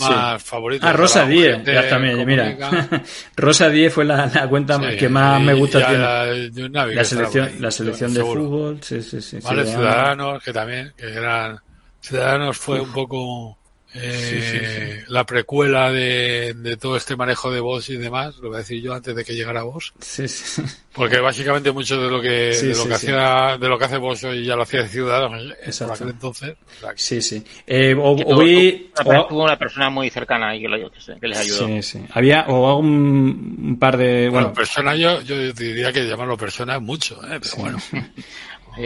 más sí. favorito. Ah, Rosa 10, ya también, mira. *laughs* Rosa 10 fue la, la cuenta sí, que más me gusta. La, la, selección, la selección de seguro. fútbol, sí, sí, sí. Vale, Ciudadanos, que también, que eran. Ciudadanos fue Uf. un poco. Eh, la precuela de, todo este manejo de voz y demás, lo voy a decir yo antes de que llegara vos. Porque básicamente mucho de lo que, de lo que hacía, de lo que hace vos hoy ya lo hacía de Ciudadanos por aquel entonces. Sí, sí. Eh, o, o, una persona muy cercana ahí que, lo, que les ayudó. Sí, sí. Había, o un, un par de, bueno. persona yo, yo diría que llamarlo persona es mucho, ¿eh? pero bueno. *laughs*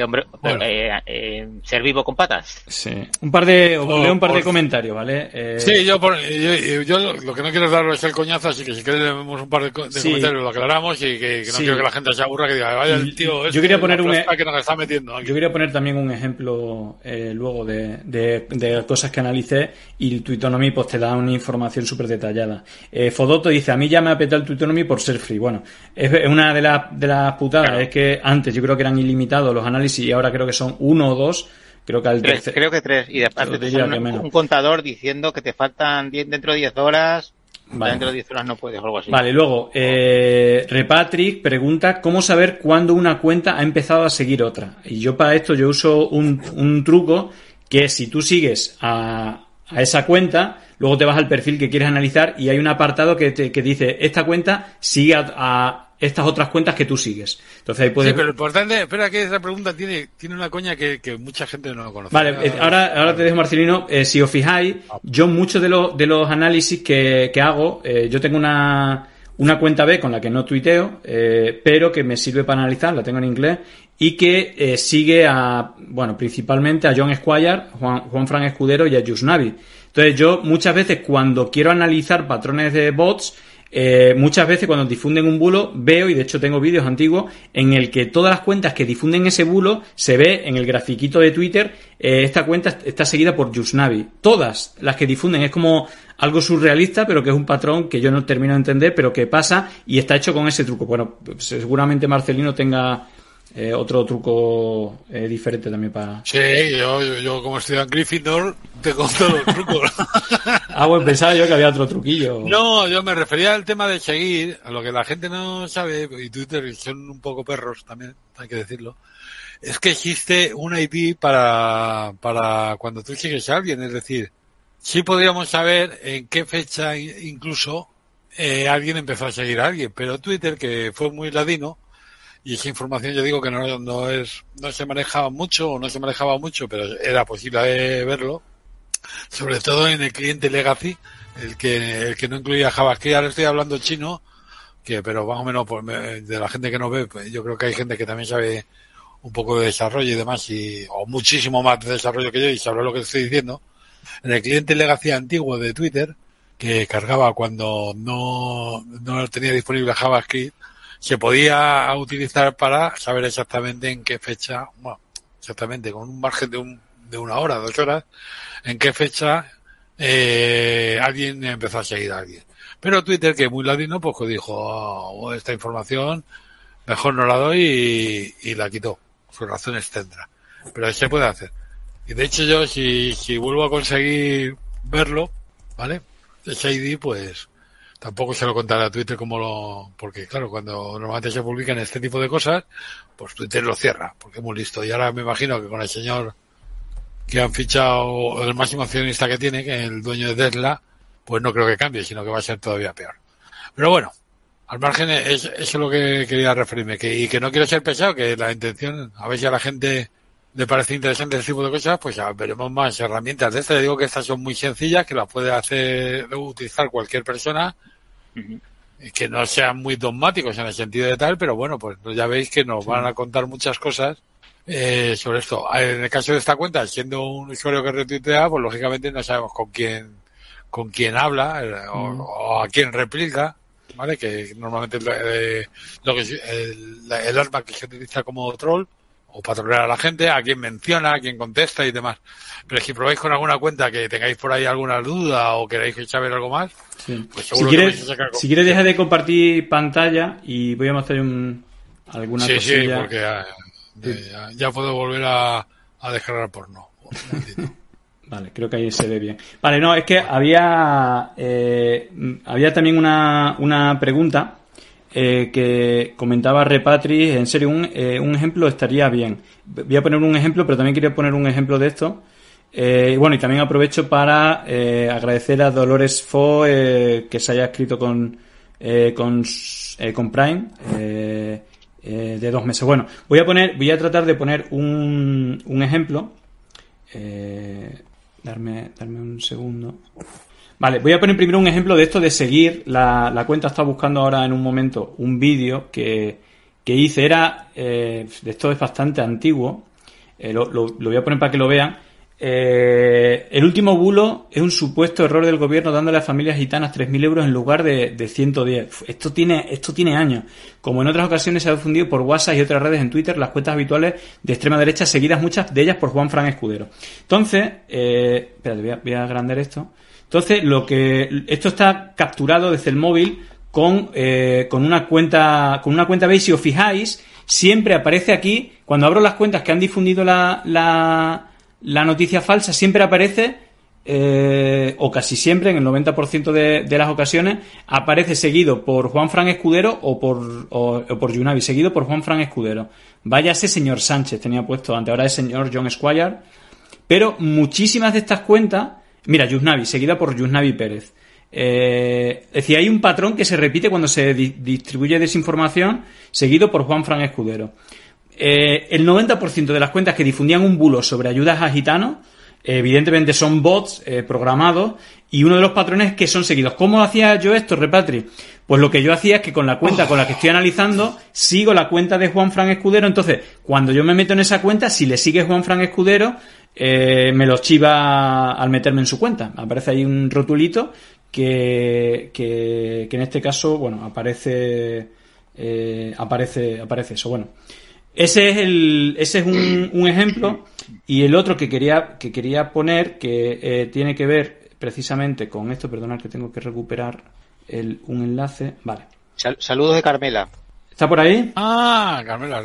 hombre, eh, eh, ser vivo con patas. Sí. Un par de, un par de comentarios, ¿vale? Eh... Sí, yo, yo, lo que no quiero darlo es el coñazo, así que si quieres leemos un par de, comentarios, lo aclaramos y que, no quiero que la gente se aburra que diga, vaya el tío, este, yo quería poner un, e- que nos está metiendo Yo quería poner también un ejemplo eh, luego de, de, de, cosas que analicé y el Twitonomy pues te da una información súper detallada. Eh, Fodoto dice, a mí ya me ha petado el Twitonomy por ser free. Bueno, es una de las, de las putadas, es que antes yo creo que eran ilimitados los análisis y ahora creo que son uno o dos. Creo que al tres, Creo que tres. Y aparte te un, un, contador diciendo que te faltan dentro de 10 horas. Dentro de 10 horas no puedes o algo así. Vale, luego, eh, Repatrick pregunta cómo saber cuándo una cuenta ha empezado a seguir otra. Y yo para esto yo uso un, un truco que si tú sigues a, a esa cuenta, luego te vas al perfil que quieres analizar y hay un apartado que, te, que dice esta cuenta sigue a estas otras cuentas que tú sigues. Entonces ahí puedes... Sí, pero lo importante, espera que esa pregunta tiene, tiene una coña que, que mucha gente no conoce. Vale, eh, ahora, ahora te dejo Marcelino, eh, si os fijáis, yo muchos de los, de los análisis que, que hago, eh, yo tengo una, una cuenta B con la que no tuiteo, pero que me sirve para analizar, la tengo en inglés, y que sigue a, bueno, principalmente a John Squire, Juan, Juan Fran Escudero y a Navi. Entonces yo muchas veces cuando quiero analizar patrones de bots, eh, muchas veces cuando difunden un bulo veo, y de hecho tengo vídeos antiguos, en el que todas las cuentas que difunden ese bulo se ve en el grafiquito de Twitter, eh, esta cuenta está seguida por Yusnavi. Todas las que difunden es como algo surrealista, pero que es un patrón que yo no termino de entender, pero que pasa y está hecho con ese truco. Bueno, seguramente Marcelino tenga eh, otro truco eh, diferente también para. Sí, yo, yo, como estoy en Gryffindor tengo todos los *laughs* trucos. ah, bueno, pensaba yo que había otro truquillo. No, yo me refería al tema de seguir, a lo que la gente no sabe, y Twitter son un poco perros también, hay que decirlo. Es que existe un ID para, para cuando tú sigues a alguien, es decir, sí podríamos saber en qué fecha incluso eh, alguien empezó a seguir a alguien, pero Twitter, que fue muy ladino, y esa información yo digo que no, es no se manejaba mucho o no se manejaba mucho pero era posible verlo sobre todo en el cliente legacy el que el que no incluía JavaScript ahora estoy hablando chino que pero más o menos de la gente que no ve pues yo creo que hay gente que también sabe un poco de desarrollo y demás y o muchísimo más de desarrollo que yo y sabrá lo que estoy diciendo. En el cliente legacy antiguo de Twitter que cargaba cuando no, no tenía disponible JavaScript se podía utilizar para saber exactamente en qué fecha, bueno, exactamente, con un margen de, un, de una hora, dos horas, en qué fecha eh, alguien empezó a seguir a alguien. Pero Twitter, que es muy ladino, pues dijo, oh, esta información mejor no la doy y, la quitó. Sus razones tendrá. Pero se puede hacer. Y de hecho yo, si, si vuelvo a conseguir verlo, ¿vale? Ese ID, pues, tampoco se lo contaré a Twitter como lo, porque claro, cuando normalmente se publican este tipo de cosas, pues Twitter lo cierra, porque es muy listo. Y ahora me imagino que con el señor que han fichado, el máximo accionista que tiene, que es el dueño de Tesla, pues no creo que cambie, sino que va a ser todavía peor. Pero bueno, al margen, es, eso es lo que quería referirme, que, y que no quiero ser pesado, que la intención, a ver si a la gente le parece interesante ese tipo de cosas, pues ya veremos más herramientas de estas. Le digo que estas son muy sencillas, que las puede hacer, utilizar cualquier persona, que no sean muy dogmáticos en el sentido de tal, pero bueno, pues ya veis que nos van a contar muchas cosas eh, sobre esto. En el caso de esta cuenta, siendo un usuario que retuitea, pues lógicamente no sabemos con quién, con quién habla eh, o, a quién replica. ¿Vale? Que normalmente eh, lo que, el, el arma que se utiliza como troll o patrullar a la gente, a quien menciona, a quien contesta y demás. Pero si probáis con alguna cuenta que tengáis por ahí alguna duda o queréis saber algo más, pues si quieres, si quieres deja de compartir pantalla y voy a mostrar un, alguna sí, Sí, porque ya, puedo volver a, a descargar porno. *laughs* Vale, creo que ahí se ve bien. Vale, no, es que había, eh, había también una, una pregunta eh, que comentaba Repatri, en serio, un, eh, un, ejemplo estaría bien. Voy a poner un ejemplo, pero también quería poner un ejemplo de esto. Eh, bueno, y también aprovecho para eh, agradecer a Dolores Fo que se haya escrito con, con, con Prime de dos meses. Bueno, voy a poner, voy a tratar de poner un, un ejemplo. Darme, darme un segundo. Vale, voy a poner primero un ejemplo de esto de seguir. La, cuenta está buscando ahora en un momento un vídeo que, que hice. Era, eh, esto es bastante antiguo. Eh, lo, voy a poner para que lo vean. Eh, el último bulo es un supuesto error del gobierno dándole a familias gitanas 3.000 euros en lugar de, de 110. Uf, Esto tiene, esto tiene años. Como en otras ocasiones se ha difundido por WhatsApp y otras redes en Twitter las cuentas habituales de extrema derecha, seguidas muchas de ellas por Juan Fran Escudero. Entonces, eh, espérate, voy a, voy a agrandar esto. Entonces, lo que, esto está capturado desde el móvil con, eh, con una cuenta, con una cuenta base. Si os fijáis, siempre aparece aquí, cuando abro las cuentas que han difundido la, la, la noticia falsa, siempre aparece, eh, o casi siempre, en el 90% de, de las ocasiones, aparece seguido por Juan Fran Escudero o por, o, por Yunavi, seguido por Juan Fran Escudero. Váyase señor Sánchez, tenía puesto antes, ahora es señor John Squire. Pero muchísimas de estas cuentas, mira, Yusnavi, seguida por Yusnavi Pérez. Eh, es decir, hay un patrón que se repite cuando se di- distribuye desinformación, seguido por Juan Fran Escudero. Eh, el 90% de las cuentas que difundían un bulo sobre ayudas a gitanos, evidentemente son bots eh, programados, y uno de los patrones es que son seguidos. ¿Cómo hacía yo esto, Repatri? Pues lo que yo hacía es que con la cuenta con la que estoy analizando, sigo la cuenta de Juan Fran Escudero. Entonces, cuando yo me meto en esa cuenta, si le sigue Juan Fran Escudero, eh, me lo chiva al meterme en su cuenta. Aparece ahí un rotulito que, que, que en este caso, bueno, aparece, eh, aparece, aparece eso. Bueno, ese es el, ese es un, un ejemplo y el otro que quería, que quería poner que eh, tiene que ver precisamente con esto. Perdonad que tengo que recuperar el, un enlace. Vale. Sal- saludos de Carmela. ¿Está por ahí? Ah, Carmela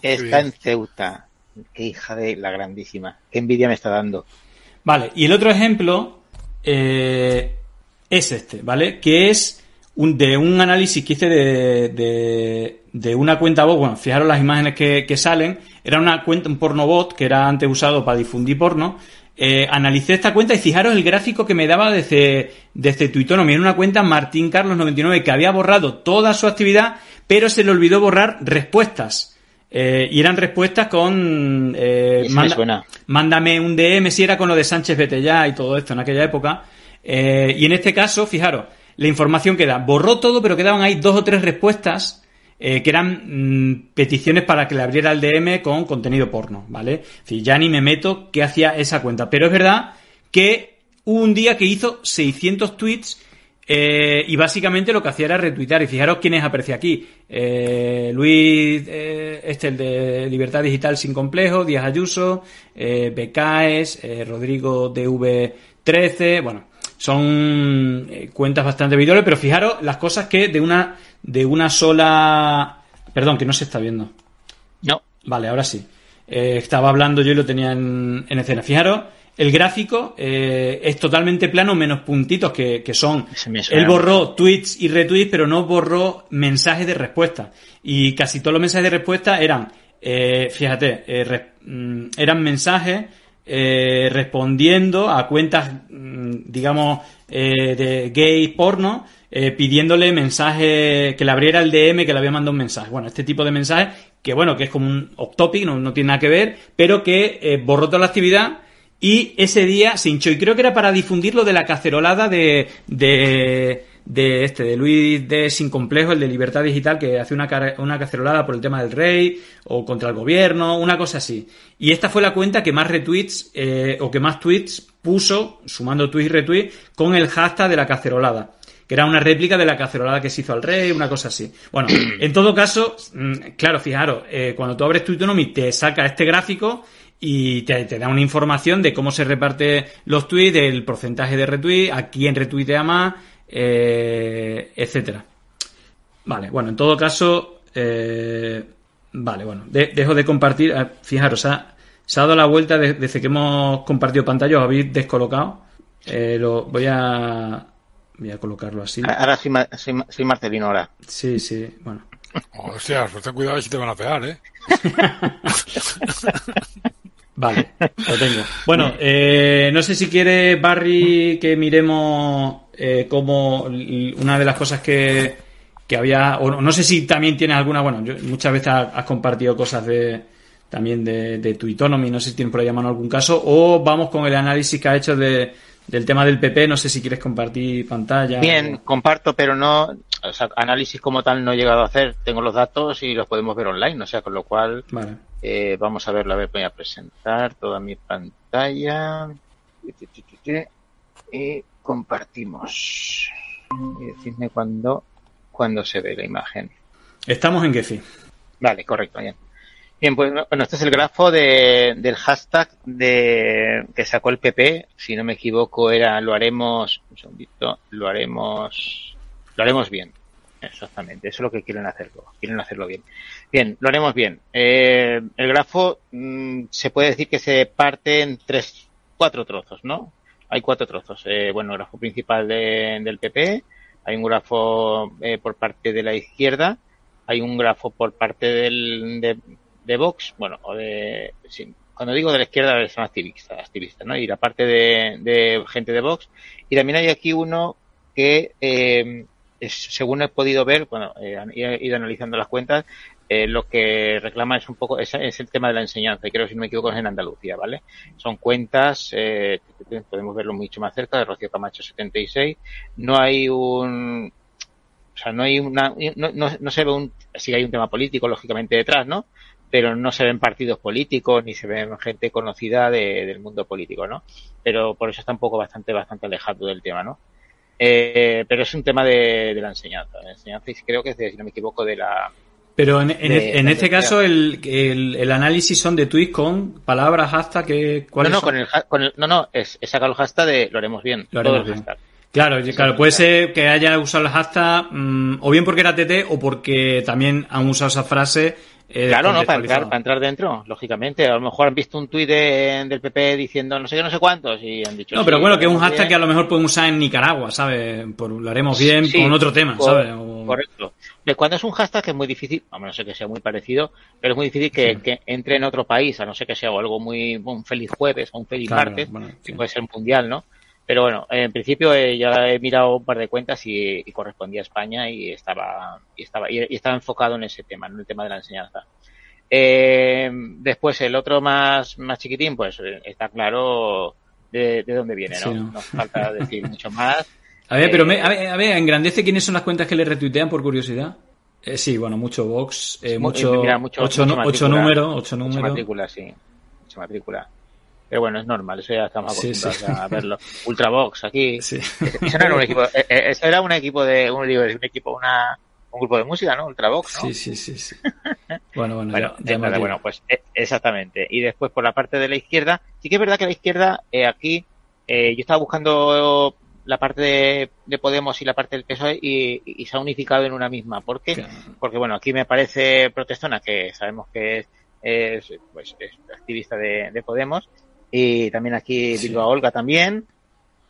qué Está bien. en Ceuta. Qué hija de la grandísima. Qué envidia me está dando. Vale, y el otro ejemplo eh, es este, ¿vale? Que es un, de un análisis que hice de, de, una cuenta bot. Bueno, fijaros las imágenes que, que salen. Era una cuenta, un porno bot que era antes usado para difundir porno. Eh, analicé esta cuenta y fijaros el gráfico que me daba desde, desde Twitonomy. Era una cuenta Martín Carlos 99 que había borrado toda su actividad, pero se le olvidó borrar respuestas. Eh, y eran respuestas con eh, me suena. mándame un DM si era con lo de Sánchez vete ya y todo esto en aquella época. Eh, y en este caso, fijaros, la información queda, borró todo, pero quedaban ahí dos o tres respuestas eh, que eran mm, peticiones para que le abriera el DM con contenido porno, ¿vale? Decir, ya ni me meto qué hacía esa cuenta. Pero es verdad que hubo un día que hizo 600 tweets eh, y básicamente lo que hacía era retuitar. Y fijaros quiénes aparecía aquí. Eh, Luis, eh, este, el de Libertad Digital Sin Complejo, Díaz Ayuso, eh, Becaes, Rodrigo DV13, bueno, son cuentas bastante habituales, pero fijaros las cosas que de una, de una sola... Perdón, que no se está viendo. No. Vale, ahora sí. Estaba hablando yo y lo tenía en, en escena. Fijaros, el gráfico eh, es totalmente plano, menos puntitos que, que son. Él borró tweets y retweets, pero no borró mensajes de respuesta. Y casi todos los mensajes de respuesta eran, eh, fíjate, eh, re- mm, eran mensajes eh, respondiendo a cuentas, mm, digamos, eh, de gay porno, eh, pidiéndole mensaje, que le abriera el DM, que le había mandado un mensaje. Bueno, este tipo de mensajes, que bueno, que es como un off topic, no, no tiene nada que ver, pero que borró toda la actividad y ese día se hinchó. Y creo que era para difundir lo de la cacerolada de, de, de este, de Luis de Sin Complejo, el de Libertad Digital, que hace una, una cacerolada por el tema del rey o contra el gobierno, una cosa así. Y esta fue la cuenta que más retweets eh, o que más tweets puso, sumando tweets y retweets, con el hashtag de la cacerolada. Que era una réplica de la cacerolada que se hizo al rey, una cosa así. Bueno, en todo caso, mm, claro, fijaros, eh, cuando tú abres Twitonomy te saca este gráfico y te, te da una información de cómo se reparte los tweets, del porcentaje de retweet, a quién retuitea más, eh, etcétera. Vale, bueno, en todo caso, eh, vale, bueno, de- dejo de compartir. Ah, Fijaros, se ha, se ha dado la vuelta de- desde que hemos compartido pantalla, os habéis descolocado. Eh, lo, voy a voy a colocarlo así. Ahora soy, soy, soy Marcelino ahora. Sí, sí, bueno. Hostia, pues ten cuidado si te van a pegar, ¿eh? *laughs* Vale, lo tengo. Bueno, *laughs* eh, no sé si quiere Barry que miremos eh, como una de las cosas que, que había, o no sé si también tienes alguna, bueno, yo, muchas veces has, compartido cosas de también de, de tu Economy, no sé si tienes por ahí a mano algún caso, o vamos con el análisis que ha hecho de, del tema del PP, no sé si quieres compartir pantalla. Bien, comparto, pero no, o sea, análisis como tal no he llegado a hacer. Tengo los datos y los podemos ver online, o sea, con lo cual eh, vamos a verlo. A ver, voy a presentar toda mi pantalla y compartimos. Y decidme cuándo, cuándo se ve la imagen. Estamos en Gephi. Vale, correcto, bien. Bien, pues bueno, este es el grafo de, del hashtag de, que sacó el PP. Si no me equivoco, era lo haremos, un segundito, lo haremos, lo haremos bien. Exactamente, eso es lo que quieren hacerlo, quieren hacerlo bien. Bien, lo haremos bien. Eh, el grafo mm, se puede decir que se parte en tres, cuatro trozos, ¿no? Hay cuatro trozos. Eh, bueno, el grafo principal del PP, hay un grafo eh, por parte de la izquierda, hay un grafo por parte del, de, de Vox, bueno, o de, cuando digo de la izquierda son activistas, activistas, ¿no? Y la parte de, de gente de Vox. Y también hay aquí uno que, eh, según he podido ver, bueno, eh, he ido analizando las cuentas, eh, lo que reclama es un poco, es, es, el tema de la enseñanza, y creo, si no me equivoco, es en Andalucía, ¿vale? Son cuentas, eh, podemos verlo mucho más cerca, de Rocío Camacho 76. No hay un, o sea, no hay una, no, no, no se ve un, sí hay un tema político, lógicamente, detrás, ¿no? pero no se ven partidos políticos ni se ven gente conocida de, del mundo político, ¿no? Pero por eso está un poco bastante, bastante alejado del tema, ¿no? Eh, pero es un tema de, de, la enseñanza. La enseñanza, y creo que es, de, si no me equivoco, de la. Pero en, en, de, en este caso, el, el, el, análisis son de tweets con palabras hashtag que. No, no, con el, con el, no, no, es, es sacar el hashtag de lo haremos bien. Lo haremos bien. Claro, claro, puede ser que haya usado el hashtag mmm, o bien porque era TT o porque también han usado esa frase eh, claro, no, para entrar, para entrar dentro, lógicamente. A lo mejor han visto un tuit de, del PP diciendo no sé qué, no sé cuántos y han dicho. No, pero sí, bueno, que es un hashtag bien. que a lo mejor pueden usar en Nicaragua, ¿sabes? Por, lo haremos bien sí, con otro tema, por, ¿sabes? O... Correcto. Cuando es un hashtag es muy difícil, a no sé que sea muy parecido, pero es muy difícil que, sí. que, entre en otro país, a no ser que sea algo muy, un feliz jueves o un feliz claro, martes, bueno, que puede ser mundial, ¿no? Pero bueno, en principio eh, ya he mirado un par de cuentas y, y correspondía a España y estaba, y estaba, y, y estaba enfocado en ese tema, en el tema de la enseñanza. Eh, después el otro más, más chiquitín, pues eh, está claro de, de dónde viene, ¿no? Sí, ¿no? no falta decir mucho más. *laughs* A ver, pero me, a, ver, a ver, engrandece quiénes son las cuentas que le retuitean por curiosidad. Eh, sí, bueno, mucho Vox, eh, mucho, mira, mucho, ocho, mucho ocho números, ocho números. Mucha matrícula, sí, mucha matrícula. Pero bueno, es normal, eso ya estamos acostumbrados sí, sí. a verlo. Ultravox aquí. *laughs* Sí. Eso no era un equipo, eso era un equipo de, un, digo, un equipo, una, un grupo de música, ¿no? Ultravox, ¿no? Sí, sí, sí. sí. *laughs* bueno, bueno, bueno, ya, ya bueno, pues exactamente. Y después por la parte de la izquierda, sí que es verdad que la izquierda, eh, aquí, eh, yo estaba buscando la parte de, de, Podemos y la parte del PSOE y, y, se ha unificado en una misma. ¿Por qué? Claro. Porque, bueno, aquí me parece Protestona, que sabemos que es, es, pues, es activista de, de, Podemos, y también aquí sí. Bilbao Olga también.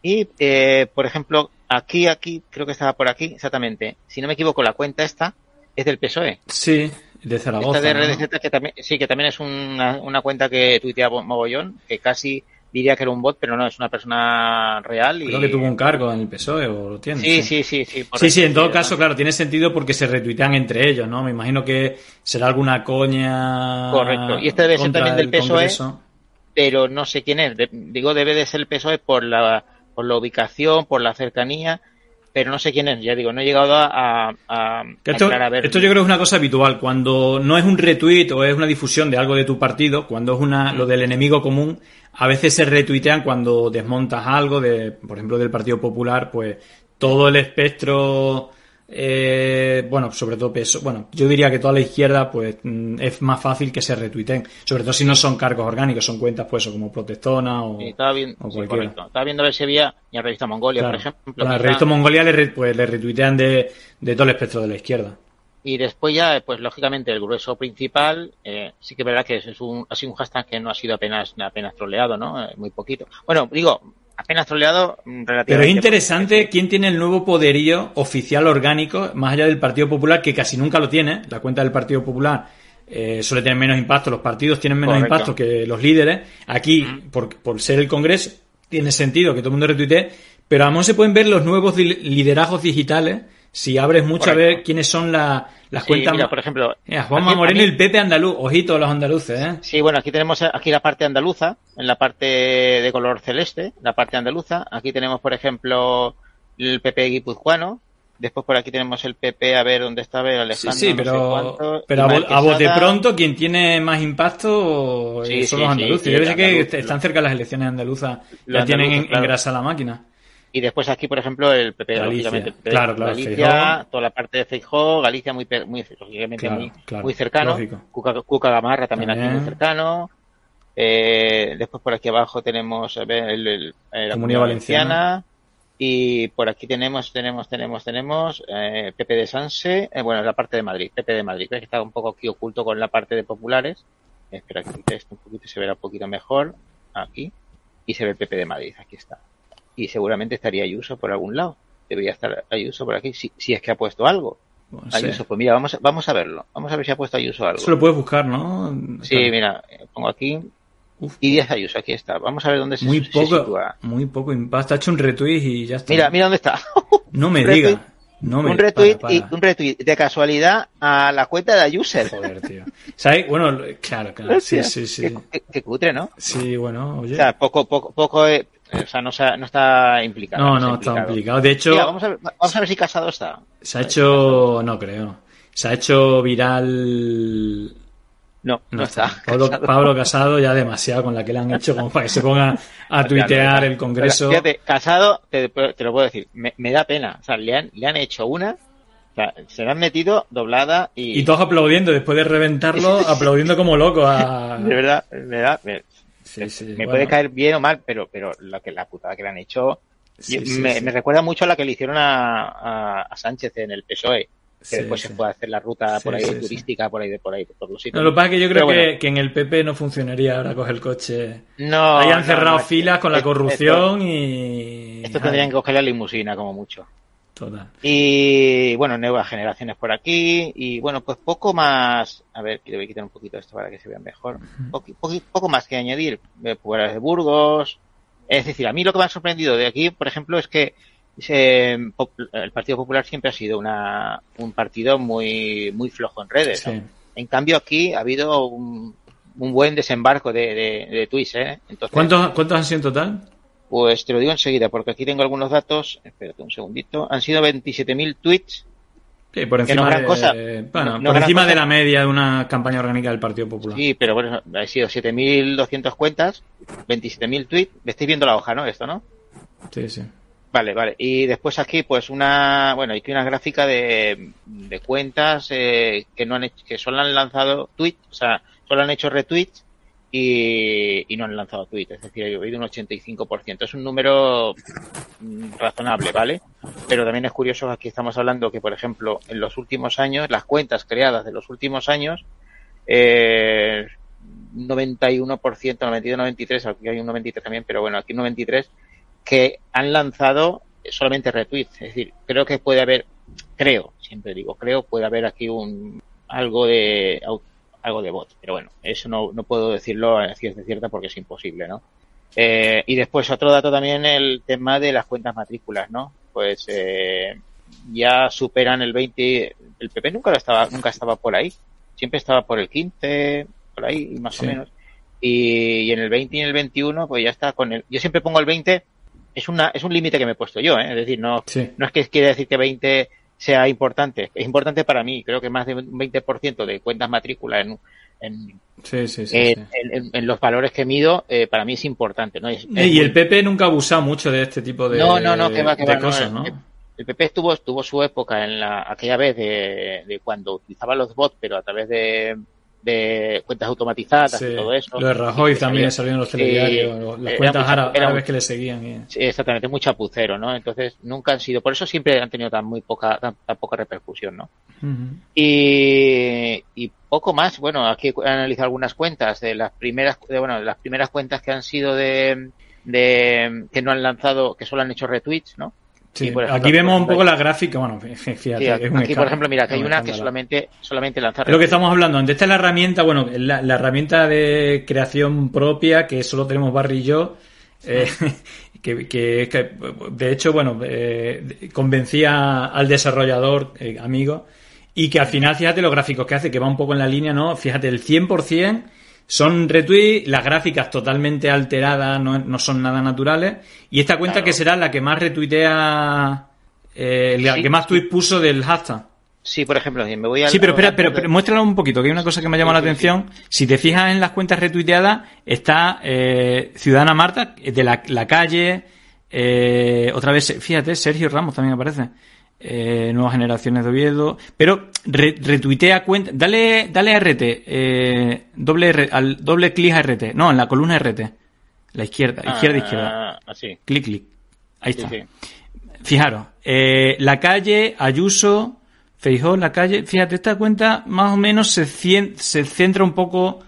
Y, eh, por ejemplo, aquí, aquí, creo que estaba por aquí, exactamente. Si no me equivoco, la cuenta esta es del PSOE. Sí, de Zaragoza. Esta de RDZ, ¿no? que también, sí, que también es una, una cuenta que tuitea mogollón, que casi diría que era un bot, pero no, es una persona real. Y... Creo que tuvo un cargo en el PSOE o lo tiene. Sí, sí, sí. Sí, sí, sí, en todo sí, caso, claro, tiene sentido porque se retuitean entre ellos, ¿no? Me imagino que será alguna coña. Correcto. Y este debe ser también del PSOE, Congreso. Pero no sé quién es. De, digo, debe de ser el PSOE por la por la ubicación, por la cercanía, pero no sé quién es, ya digo, no he llegado a, a, a, esto, a ver. Esto yo creo que es una cosa habitual, cuando no es un retweet o es una difusión de algo de tu partido, cuando es una, lo del enemigo común, a veces se retuitean cuando desmontas algo, de, por ejemplo, del Partido Popular, pues todo el espectro eh, bueno, sobre todo peso, bueno, yo diría que toda la izquierda, pues mm, es más fácil que se retuiten, sobre todo si no son cargos orgánicos, son cuentas, pues, como Protestona o, sí, estaba bien, o sí, correcto. Estaba viendo a ver si había en la revista Mongolia, claro. por ejemplo. Bueno, la revista Mongolia le, pues, le retuitean de, de todo el espectro de la izquierda. Y después ya, pues lógicamente el grueso principal, eh, sí que es verdad que es un, ha sido un hashtag que no ha sido apenas, apenas troleado, ¿no? Eh, muy poquito. Bueno, digo, apenas troleado mm, relativamente. Pero es interesante quién tiene el nuevo poderío oficial orgánico, más allá del Partido Popular, que casi nunca lo tiene. La cuenta del Partido Popular eh, suele tener menos impacto, los partidos tienen menos Correcto. impacto que los líderes. Aquí, por, por ser el Congreso, tiene sentido que todo el mundo retuitee, pero además se pueden ver los nuevos liderazgos digitales si abres mucho a ver quiénes son la- las Sí, cuentas. mira, por ejemplo, Mira, Juanma Moreno y el Pepe Andaluz, ojito a los andaluces, ¿eh? Sí, bueno, aquí tenemos aquí la parte andaluza, en la parte de color celeste, la parte andaluza. Aquí tenemos, por ejemplo, el PP guipuzcoano. Después por aquí tenemos el PP, a ver dónde está, a ver, Sí, Alejandro, sí, no sé pero, cuánto, pero a, bote pronto, quien tiene más impacto eh, Sí, son sí, los andaluces. Yo sé que andaluz, están cerca las elecciones andaluzas, ya tienen claro. engrasada la máquina. Y después aquí, por ejemplo, el PP, Galicia. lógicamente, PP Claro, claro, Galicia, toda la parte de Feijó, Galicia muy, muy lógicamente Claro, muy, muy cercano. Cuca, Cuca Gamarra también, aquí muy cercano. Eh, después por aquí abajo tenemos a ver, el, el- eh, la Comunidad Valenciana. Y por aquí tenemos, tenemos, tenemos, tenemos eh, PP de Sanse, eh, bueno, la parte de Madrid, PP de Madrid, que está un poco aquí oculto con la parte de populares. Espera que esto un poquito, se verá un poquito mejor. Aquí. Y se ve el PP de Madrid, aquí está. Y seguramente estaría Ayuso por algún lado. Debería estar Ayuso por aquí, si, si es que ha puesto algo. Sé. Ayuso, pues mira, vamos, a- vamos a verlo. Vamos a ver si ha puesto Ayuso algo. Eso lo puedes buscar, ¿no? Sí, Claro. mira, pongo aquí. Uf. Y 10 Ayuso, aquí está. Vamos a ver dónde se, Muy se poco, sitúa. muy poco impacto. Ha hecho un retweet y ya está. Mira, mira dónde está. *laughs* no me retweet- diga. No me un retweet para, y un retweet de casualidad a la cuenta de Ayuso. Joder, tío. ¿Sabes? Bueno, claro, claro. *laughs* Sí, sí, sí. Qué, qué- qué cutre, ¿no? Sí, bueno, oye. O sea, poco, poco, poco, eh, o sea, no, se- no está implicado. No, no, está implicado. De hecho, Mira, vamos a ver, vamos a ver si Casado está. se ha hecho. No creo. Se ha hecho viral. No, no, No está. está. Pablo, Casado. Pablo Casado ya demasiado con la que le han hecho como para que se ponga *laughs* a tuitear el Congreso. Pero, fíjate, Casado, te, te lo puedo decir, me, me da pena. O sea, le han, le han hecho una, o sea, se la han metido doblada y, Y todos aplaudiendo, después de reventarlo, *laughs* aplaudiendo como loco a... de verdad, me da, me, Sí, sí, me bueno. puede caer bien o mal, pero, pero la que la putada que le han hecho, Sí, y sí, me, sí. me recuerda mucho a la que le hicieron a, a, a Sánchez en el PSOE, que Sí, después sí. se a hacer la ruta por ahí sí, sí. turística, por ahí de por ahí, por los sitios. No, lo que pasa es que yo creo que, bueno. que en el PP no funcionaría ahora coger el coche. no, Hayan no, cerrado no, filas con la esto- corrupción y... Esto tendrían que coger la limusina como mucho. Total. Y bueno, nuevas generaciones por aquí. Y bueno, pues poco más. A ver, quiero quitar un poquito esto para que se vea mejor. Poqui- poqui- poco más que añadir. Eh, Populares de Burgos. Es decir, a mí lo que me ha sorprendido de aquí, por ejemplo, es que se- el Partido Popular siempre ha sido una, un partido muy, muy flojo en redes. ¿no? Sí. En cambio, aquí ha habido un, un buen desembarco de, de, de tweets, ¿eh? Entonces, ¿Cuántos, ¿Cuántos han sido en total? Pues te lo digo enseguida, porque aquí tengo algunos datos. Espérate un segundito. Han sido 27.000 tweets Sí, por Que no encima, gran de, cosa. bueno, No- no por encima cosa. de la media de una campaña orgánica del Partido Popular. Sí, pero bueno, ha sido 7.200 cuentas, 27.000 tweets. Estáis viendo la hoja, ¿no? Esto, ¿no? Sí, sí. Vale, vale. Y después aquí, pues una, bueno, aquí una gráfica de, de cuentas eh, que no han hecho, que solo han lanzado tweets, o sea, solo han hecho retweets y, y no han lanzado tweets. Es decir, ha habido un 85%. Es un número mm, razonable, ¿vale? Pero también es curioso, aquí estamos hablando que, por ejemplo, en los últimos años, las cuentas creadas de los últimos años, eh, 91%, 92, 93, aquí hay un 93 también, pero bueno, aquí un 93 que han lanzado solamente retweets. Es decir, creo que puede haber, creo, siempre digo, creo, puede haber aquí un algo de algo de bot. Pero bueno, eso no, no puedo decirlo a ciencia cierta porque es imposible, ¿no? Eh, y después otro dato también el tema de las cuentas matrículas, ¿no? Pues eh, ya superan el 20, el PP nunca lo estaba, nunca estaba por ahí, siempre estaba por el 15, por ahí más Sí. o menos. Y, y en el 20 y en el 21 pues ya está con el, yo siempre pongo el 20 es una es un límite que me he puesto yo, ¿eh? es decir, no Sí. no es que quiere decir que 20 sea importante, es importante para mí, creo que más de un 20% de cuentas matrícula en, en, Sí, sí, sí. en, sí. en- en los valores que mido, eh, para mí es importante, ¿no? Es- Eh, es y el PP nunca ha abusado mucho de este tipo de, No, no, no, que va, que de va, no, cosas, el- ¿no? El PP estuvo, tuvo su época en la, aquella vez de, de cuando utilizaba los bots, pero a través de, de cuentas automatizadas Sí. y todo eso. Lo de Rajoy Y que también en los telediarios, las era cuentas mucha- era árabes un- que le seguían. y- Sí, exactamente, muy chapucero, ¿no? Entonces nunca han sido, por eso siempre han tenido tan muy poca, tan, tan poca repercusión, ¿no? Y, y poco más, bueno, aquí he analizado algunas cuentas de las primeras, de, bueno, de las primeras cuentas que han sido de, de, que no han lanzado, que solo han hecho retweets, ¿no? Sí, ejemplo, aquí vemos un poco la gráfica, bueno, fíjate, Sí, es un aquí, por ejemplo, mira, que hay un una que solamente, solamente lanza Es lo que estamos hablando. Esta es la herramienta, bueno, la, la herramienta de creación propia que solo tenemos Barry y yo. eh, *laughs* que, que- que, de hecho, bueno, eh, convencía al desarrollador, eh, amigo, y que al final, fíjate los gráficos que hace, que va un poco en la línea, ¿no? Fíjate, el 100% son retweets, las gráficas totalmente alteradas, no, no son nada naturales, y esta cuenta Claro. que será la que más retuitea, eh, la Sí, que más tweets puso del hashtag. Sí, por ejemplo, me voy a... Sí, pero espera, pero, pero muéstralo un poquito, que hay una cosa que me ha llamado Sí, la sí, atención. Si te fijas en las cuentas retuiteadas, está eh, Ciudadana Marta, de la, la calle, eh, otra vez, fíjate, Sergio Ramos también aparece. Eh, nuevas generaciones de Oviedo. Pero re- retuitea cuenta. Dale, dale a RT. Eh, doble, al, doble clic a RT. No, en la columna RT. La izquierda, izquierda, izquierda. Ah, así. Clic, clic. Ahí Sí, está. sí. Fijaros, eh, la calle, Ayuso, Feijó, la calle, fíjate, esta cuenta más o menos se, cien- se centra un poco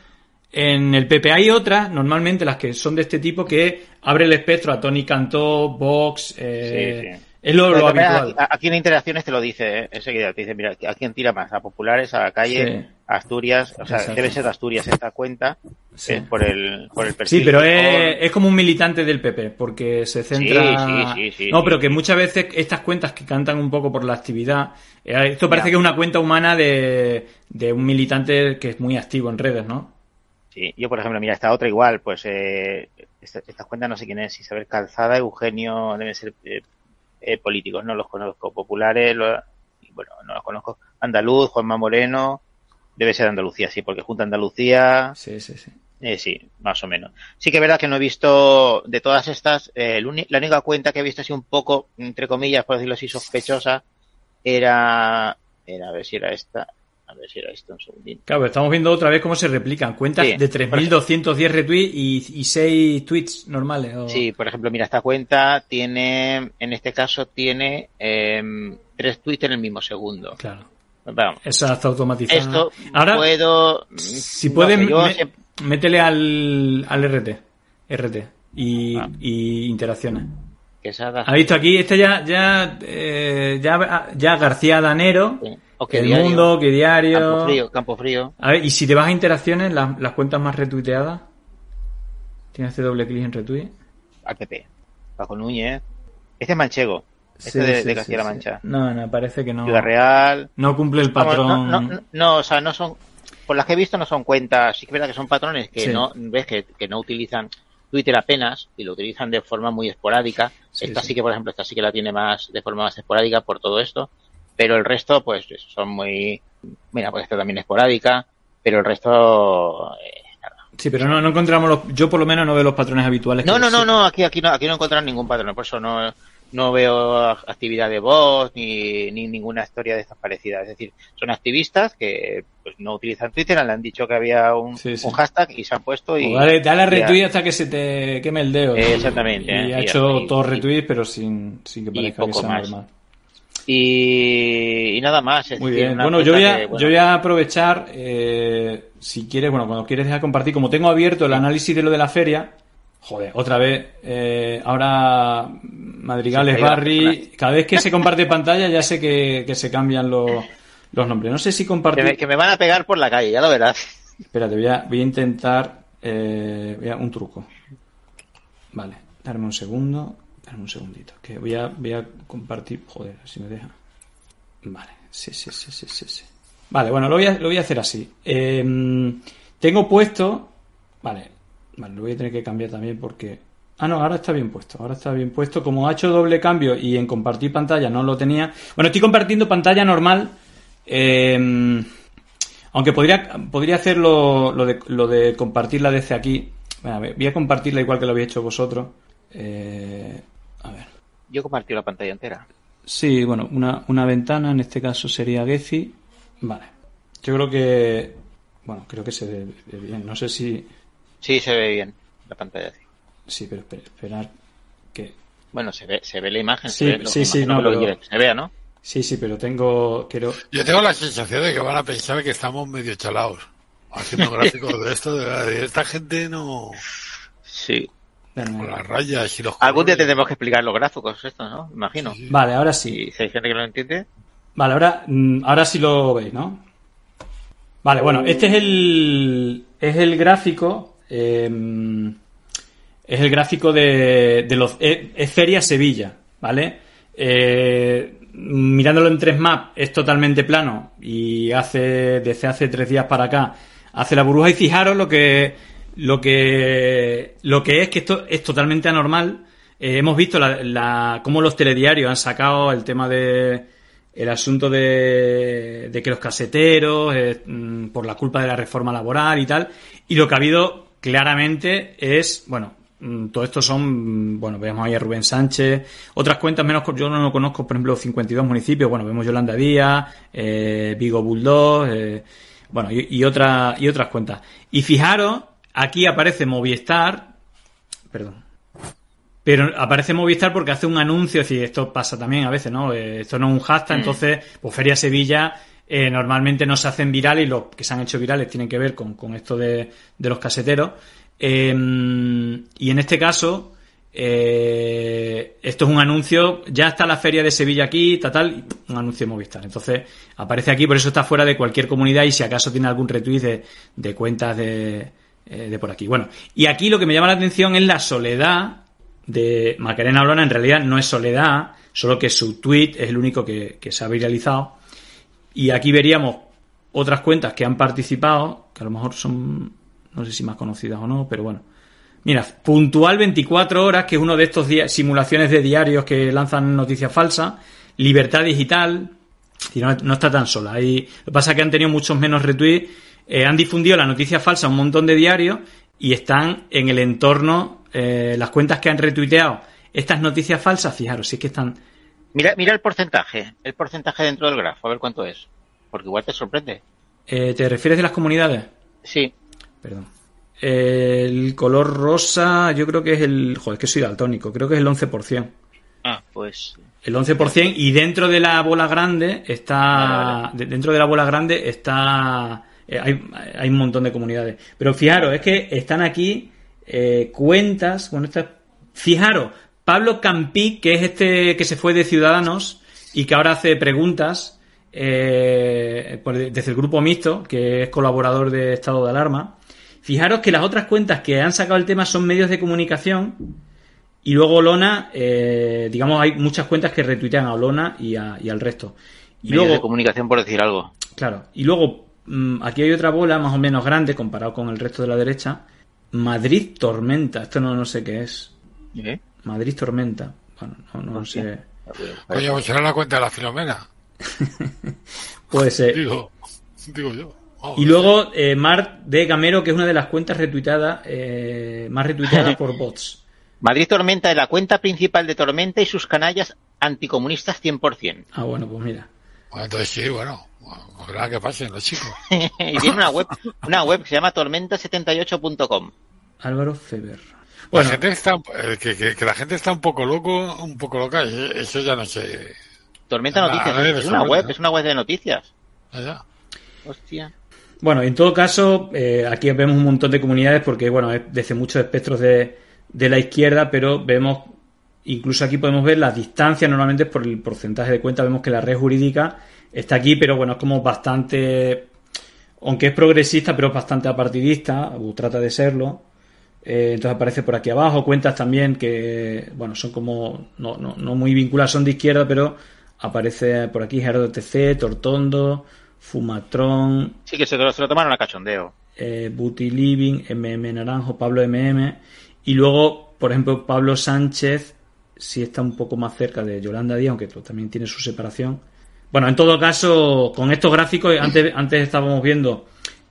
en el PP. Hay otras, normalmente las que son de este tipo, que abre el espectro a Tony Cantó, Vox, eh, Sí, sí. Es lo, lo habitual. Aquí, aquí en interacciones te lo dice, ¿eh? enseguida te dice, mira, ¿a quién tira más? ¿A populares, a la calle, Sí. a Asturias? O sea, Exacto. debe ser de Asturias esta cuenta Sí. eh, por, el, por el perfil. Sí, pero es, es como un militante del PP, porque se centra... Sí, sí, sí, sí, no, pero que muchas veces estas cuentas que cantan un poco por la actividad, eh, esto parece Ya. que es una cuenta humana de, de un militante que es muy activo en redes, ¿no? Sí, yo por ejemplo, mira, esta otra igual, pues eh, esta, esta cuenta no sé quién es, Isabel Calzada, Eugenio, deben ser eh, eh, políticos, no los conozco, populares, bueno, no los conozco, andaluz, Juanma Moreno, debe ser Andalucía, sí, porque junta Andalucía, Sí, sí, sí. eh, sí, más o menos. Sí que es verdad que no he visto de todas estas, eh, la única cuenta que he visto así un poco, entre comillas, por decirlo así, sospechosa, era, era a ver si era esta, a ver si era esto un segundín. Claro, estamos viendo otra vez cómo se replican. Cuentas Sí, de por 3.210 retweets y, y 6 tweets normales. o- Sí, por ejemplo, mira, esta cuenta tiene, en este caso tiene em, tres tweets en el mismo segundo. Claro. Vamos, Eso está automatizado. esto Ahora, puedo... si no yo me- sé- métele al, al RT. RT. Y, Ah. y haga- Ha visto aquí, este ya, ya, eh, ya, ya García Danero, Sí. O que El diario, Mundo, que Diario. Campo Frío, Campo Frío. A ver, y si te vas a interacciones, las, las cuentas más retuiteadas, tienes este doble clic en retweet. APP. Paco Núñez. Este es manchego. Este Sí, de, sí, de Castilla-La sí. Mancha. No, no, parece que no. Ciudad Real. No cumple el patrón. no, no, no, no, o sea, no son, por las que he visto no son cuentas, sí que es verdad que son patrones que no, ves que, que no utilizan Twitter apenas y lo utilizan de forma muy esporádica. Sí, esta sí. sí. que, por ejemplo, esta sí que la tiene más, de forma más esporádica por todo esto, pero el resto, pues, son muy, mira, pues esta también esporádica, pero el resto, eh, nada. Sí, pero no, no encontramos los. Yo por lo menos no veo los patrones habituales. No, que no, no, no, aquí, aquí no, aquí no encontrarán ningún patrón, por eso no, no veo actividad de voz ni, ni ninguna historia de estas parecidas. Es decir, son activistas que pues, no utilizan Twitter, le han dicho que había un, Sí, sí. un hashtag y se han puesto y... O dale, dale a retweet hasta que se te queme el dedo. Exactamente, Y, eh, ha hecho y- y- retweets, pero sin, sin que parezca que sea más. normal. Y, y nada más. es Muy decir, bien. Bueno, yo voy a, que, bueno, yo voy a aprovechar, eh, si quieres, bueno, cuando quieres dejar compartir, como tengo abierto el análisis de lo de la feria, joder, otra vez, eh, ahora Madrigales Barry, cada vez que se comparte *laughs* pantalla ya sé que, que se cambian los, los nombres. No sé si que, compartir... me, que me van a pegar por la calle, ya lo verás. Espérate, voy a, voy a intentar eh, voy a- un truco. Vale, darme un segundo. Darme un segundito. Que voy a, voy a compartir. Joder, si me deja. Vale, sí, sí, sí, sí, sí. sí. Vale, bueno, lo voy a, lo voy a hacer así. Eh, tengo puesto. Vale, vale, lo voy a tener que cambiar también porque. Ah, no, ahora está bien puesto. Ahora está bien puesto. Como ha hecho doble cambio y en compartir pantalla no lo tenía. Bueno, estoy compartiendo pantalla normal. Eh, aunque podría, podría hacer lo, de, compartirla desde aquí. Voy a compartirla igual que lo habéis hecho vosotros. Eh. Yo compartí la pantalla entera. Sí, bueno, una, una ventana, en este caso sería Gezi. Vale. Yo creo que. Bueno, creo que se ve ve bien. No sé si. Sí, se ve bien la pantalla así. Sí, pero espera- esperar que. Bueno, se ve, se ve la imagen. Sí, se ve, lo- sí, sí, no, que lo pero- que se vea, ¿no? Sí, sí, pero tengo. Quiero. Yo tengo la sensación de que van a pensar que estamos medio chalados. Haciendo gráficos de esto, de, de esta gente no... Sí. Con las rayas y los Algún día tendremos que explicar los gráficos, esto, ¿no? Imagino. Vale, ahora sí. Si hay gente que lo entiende. Vale, ahora, mm, ahora sí lo veis, ¿no? Vale, bueno, este es el, es el gráfico. eh, es el gráfico de, de los. Es, es Feria Sevilla, ¿vale? Eh, mirándolo en 3map es totalmente plano y hace desde hace tres días para acá hace la burbuja y fijaros lo que lo que lo que es que esto es totalmente anormal. Eh, hemos visto la, la- cómo los telediarios han sacado el tema de el asunto de, de que los caseteros eh, mm, por la culpa de la reforma laboral y tal. Y lo que ha habido claramente es bueno mm, todo esto son, mm, bueno, vemos ahí a Rubén Sánchez, otras cuentas menos, yo no lo conozco, por ejemplo, 52 municipios, bueno, vemos Yolanda Díaz, eh, Vigo Bulldog, eh, bueno, y, y, otra- y otras cuentas. Y fijaros, aquí aparece Movistar, perdón, pero aparece Movistar porque hace un anuncio, es decir, esto pasa también a veces, ¿no? Eh, esto no es un hashtag, entonces, pues Feria Sevilla eh, normalmente no se hacen virales y los que se han hecho virales tienen que ver con, con esto de, de los caseteros. Eh, y en este caso, eh, esto es un anuncio, ya está la Feria de Sevilla aquí, tal, tal, un anuncio de Movistar. Entonces, aparece aquí, por eso está fuera de cualquier comunidad y si acaso tiene algún retweet de, de cuentas de, eh, de por aquí. Bueno, y aquí lo que me llama la atención es la soledad de Macarena Olona en realidad no es Soledad, solo que su tweet es el único que, que se ha viralizado. Y aquí veríamos otras cuentas que han participado, que a lo mejor son, no sé si más conocidas o no, pero bueno. Mira, Puntual 24 Horas, que es uno de estos simulaciones de diarios que lanzan noticias falsas. Libertad Digital, y no, está tan sola. Hay, lo que pasa es que han tenido muchos menos retweets. Eh, han difundido la noticia falsa a un montón de diarios y están en el entorno, eh, las cuentas que han retuiteado estas noticias falsas, fijaros, si es que están... Mira, mira el porcentaje, el porcentaje dentro del grafo, a ver cuánto es. Porque igual te sorprende. eh, ¿Te refieres de las comunidades? Sí, Perdón. El color rosa, yo creo que es el... Joder, es que soy daltónico, creo que es el 11%. ah, pues El 11% y dentro de la bola grande está... Vale, de- Dentro de la bola grande está... eh, hay, hay un montón de comunidades. Pero fijaros, es que están aquí eh, cuentas... Bueno, estas- fijaros, Pablo Campi, que es este que se fue de Ciudadanos y que ahora hace preguntas eh, desde el grupo mixto, que es colaborador de Estado de Alarma. Fijaros que las otras cuentas que han sacado el tema son medios de comunicación y luego Olona, eh, digamos, hay muchas cuentas que retuitean a Olona y, a- y al resto. Y medios de luego, comunicación por decir algo. claro, y luego aquí hay otra bola más o menos grande comparado con el resto de la derecha. Madrid Tormenta, esto no, no sé qué es. ¿Eh? Madrid Tormenta. Bueno, no, no sé. Oye, pues será la cuenta de la Filomena. *laughs* Puede ser. Digo, digo yo. Y luego eh, Mar de Gamero, que es una de las cuentas retuiteadas, eh, más retuiteadas *laughs* por bots. Madrid Tormenta es la cuenta principal de Tormenta y sus canallas anticomunistas 100%. Ah, bueno, pues mira. Bueno, entonces sí, bueno. Ojalá que pasen los chicos. *laughs* y tiene una web, una web que se llama tormenta78.com. Álvaro Feber. La Bueno, gente está, eh, que, que, que la gente está un poco loco, un poco loca, eso ya no sé. Tormenta Ah, Noticias, es una web, ¿no? es una web de noticias. Allá. Hostia. Bueno, en todo caso, eh, aquí vemos un montón de comunidades porque, bueno, es desde muchos espectros de, de la izquierda, pero vemos, incluso aquí podemos ver las distancias, normalmente por el porcentaje de cuentas, vemos que la red jurídica está aquí, pero bueno, es como bastante, aunque es progresista, pero es bastante apartidista, o trata de serlo. Eh, entonces aparece por aquí abajo, cuentas también que, bueno, son como, no, no, no muy vinculadas, son de izquierda, pero aparece por aquí Gerardo TC, Tortondo, Fumatron, Sí, que se lo, se lo tomaron a cachondeo. eh, Living, MM Naranjo, Pablo MM. Y luego, por ejemplo, Pablo Sánchez, sí está un poco más cerca de Yolanda Díaz, aunque también tiene su separación. Bueno, en todo caso, con estos gráficos, antes, *laughs* antes estábamos viendo,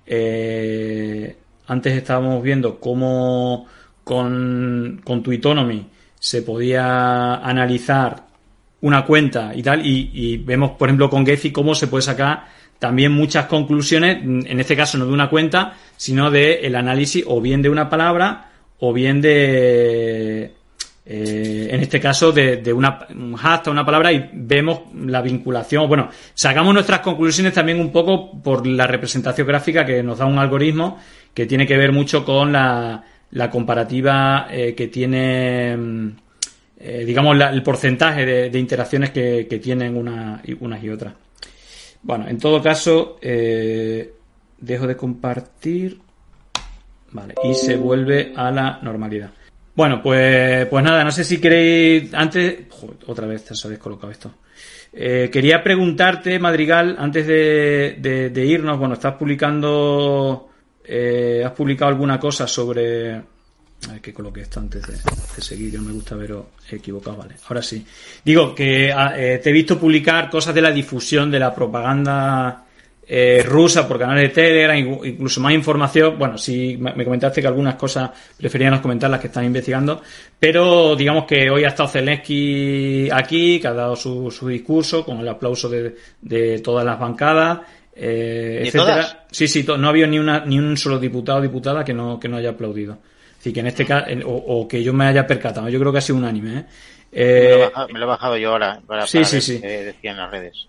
eh, antes estábamos viendo cómo con, con Twitonomy se podía analizar una cuenta y tal, y, y vemos, por ejemplo, con Gephi cómo se puede sacar también muchas conclusiones, en este caso no de una cuenta, sino de el análisis o bien de una palabra o bien de, eh, en este caso, de, una, un hashtag, una palabra, y vemos la vinculación. Bueno, sacamos nuestras conclusiones también un poco por la representación gráfica que nos da un algoritmo que tiene que ver mucho con la, la comparativa eh, que tiene, mm, eh, digamos, el porcentaje de, interacciones que, tienen una, unas y otras. Bueno, en todo caso, dejo de compartir. Vale, y se vuelve a la normalidad. Bueno, pues, pues nada, no sé si queréis. Antes. otra vez se ha descolocado esto. Eh, quería preguntarte, Madrigal, antes de, irnos, bueno, estás publicando. Eh, ¿Has publicado alguna cosa sobre. A ver que coloque esto antes de, seguir, que no me gusta veros equivocado, vale. Ahora sí. Digo que ah, eh, te he visto publicar cosas de la difusión de la propaganda eh, rusa por canales de Telegram, incluso más información. Bueno, sí, me comentaste que algunas cosas preferíamos comentar las que están investigando, pero digamos que hoy ha estado Zelensky aquí, que ha dado su, su discurso con el aplauso de, todas las bancadas. Eh, etcétera. Sí, sí, no ha habido ni, una, ni un solo diputado o diputada que no, que no haya aplaudido. Así que en este caso, o, que yo me haya percatado, yo creo que ha sido unánime. ¿eh? Eh, me, lo he bajado yo ahora para, sí, sí, sí. decían las redes.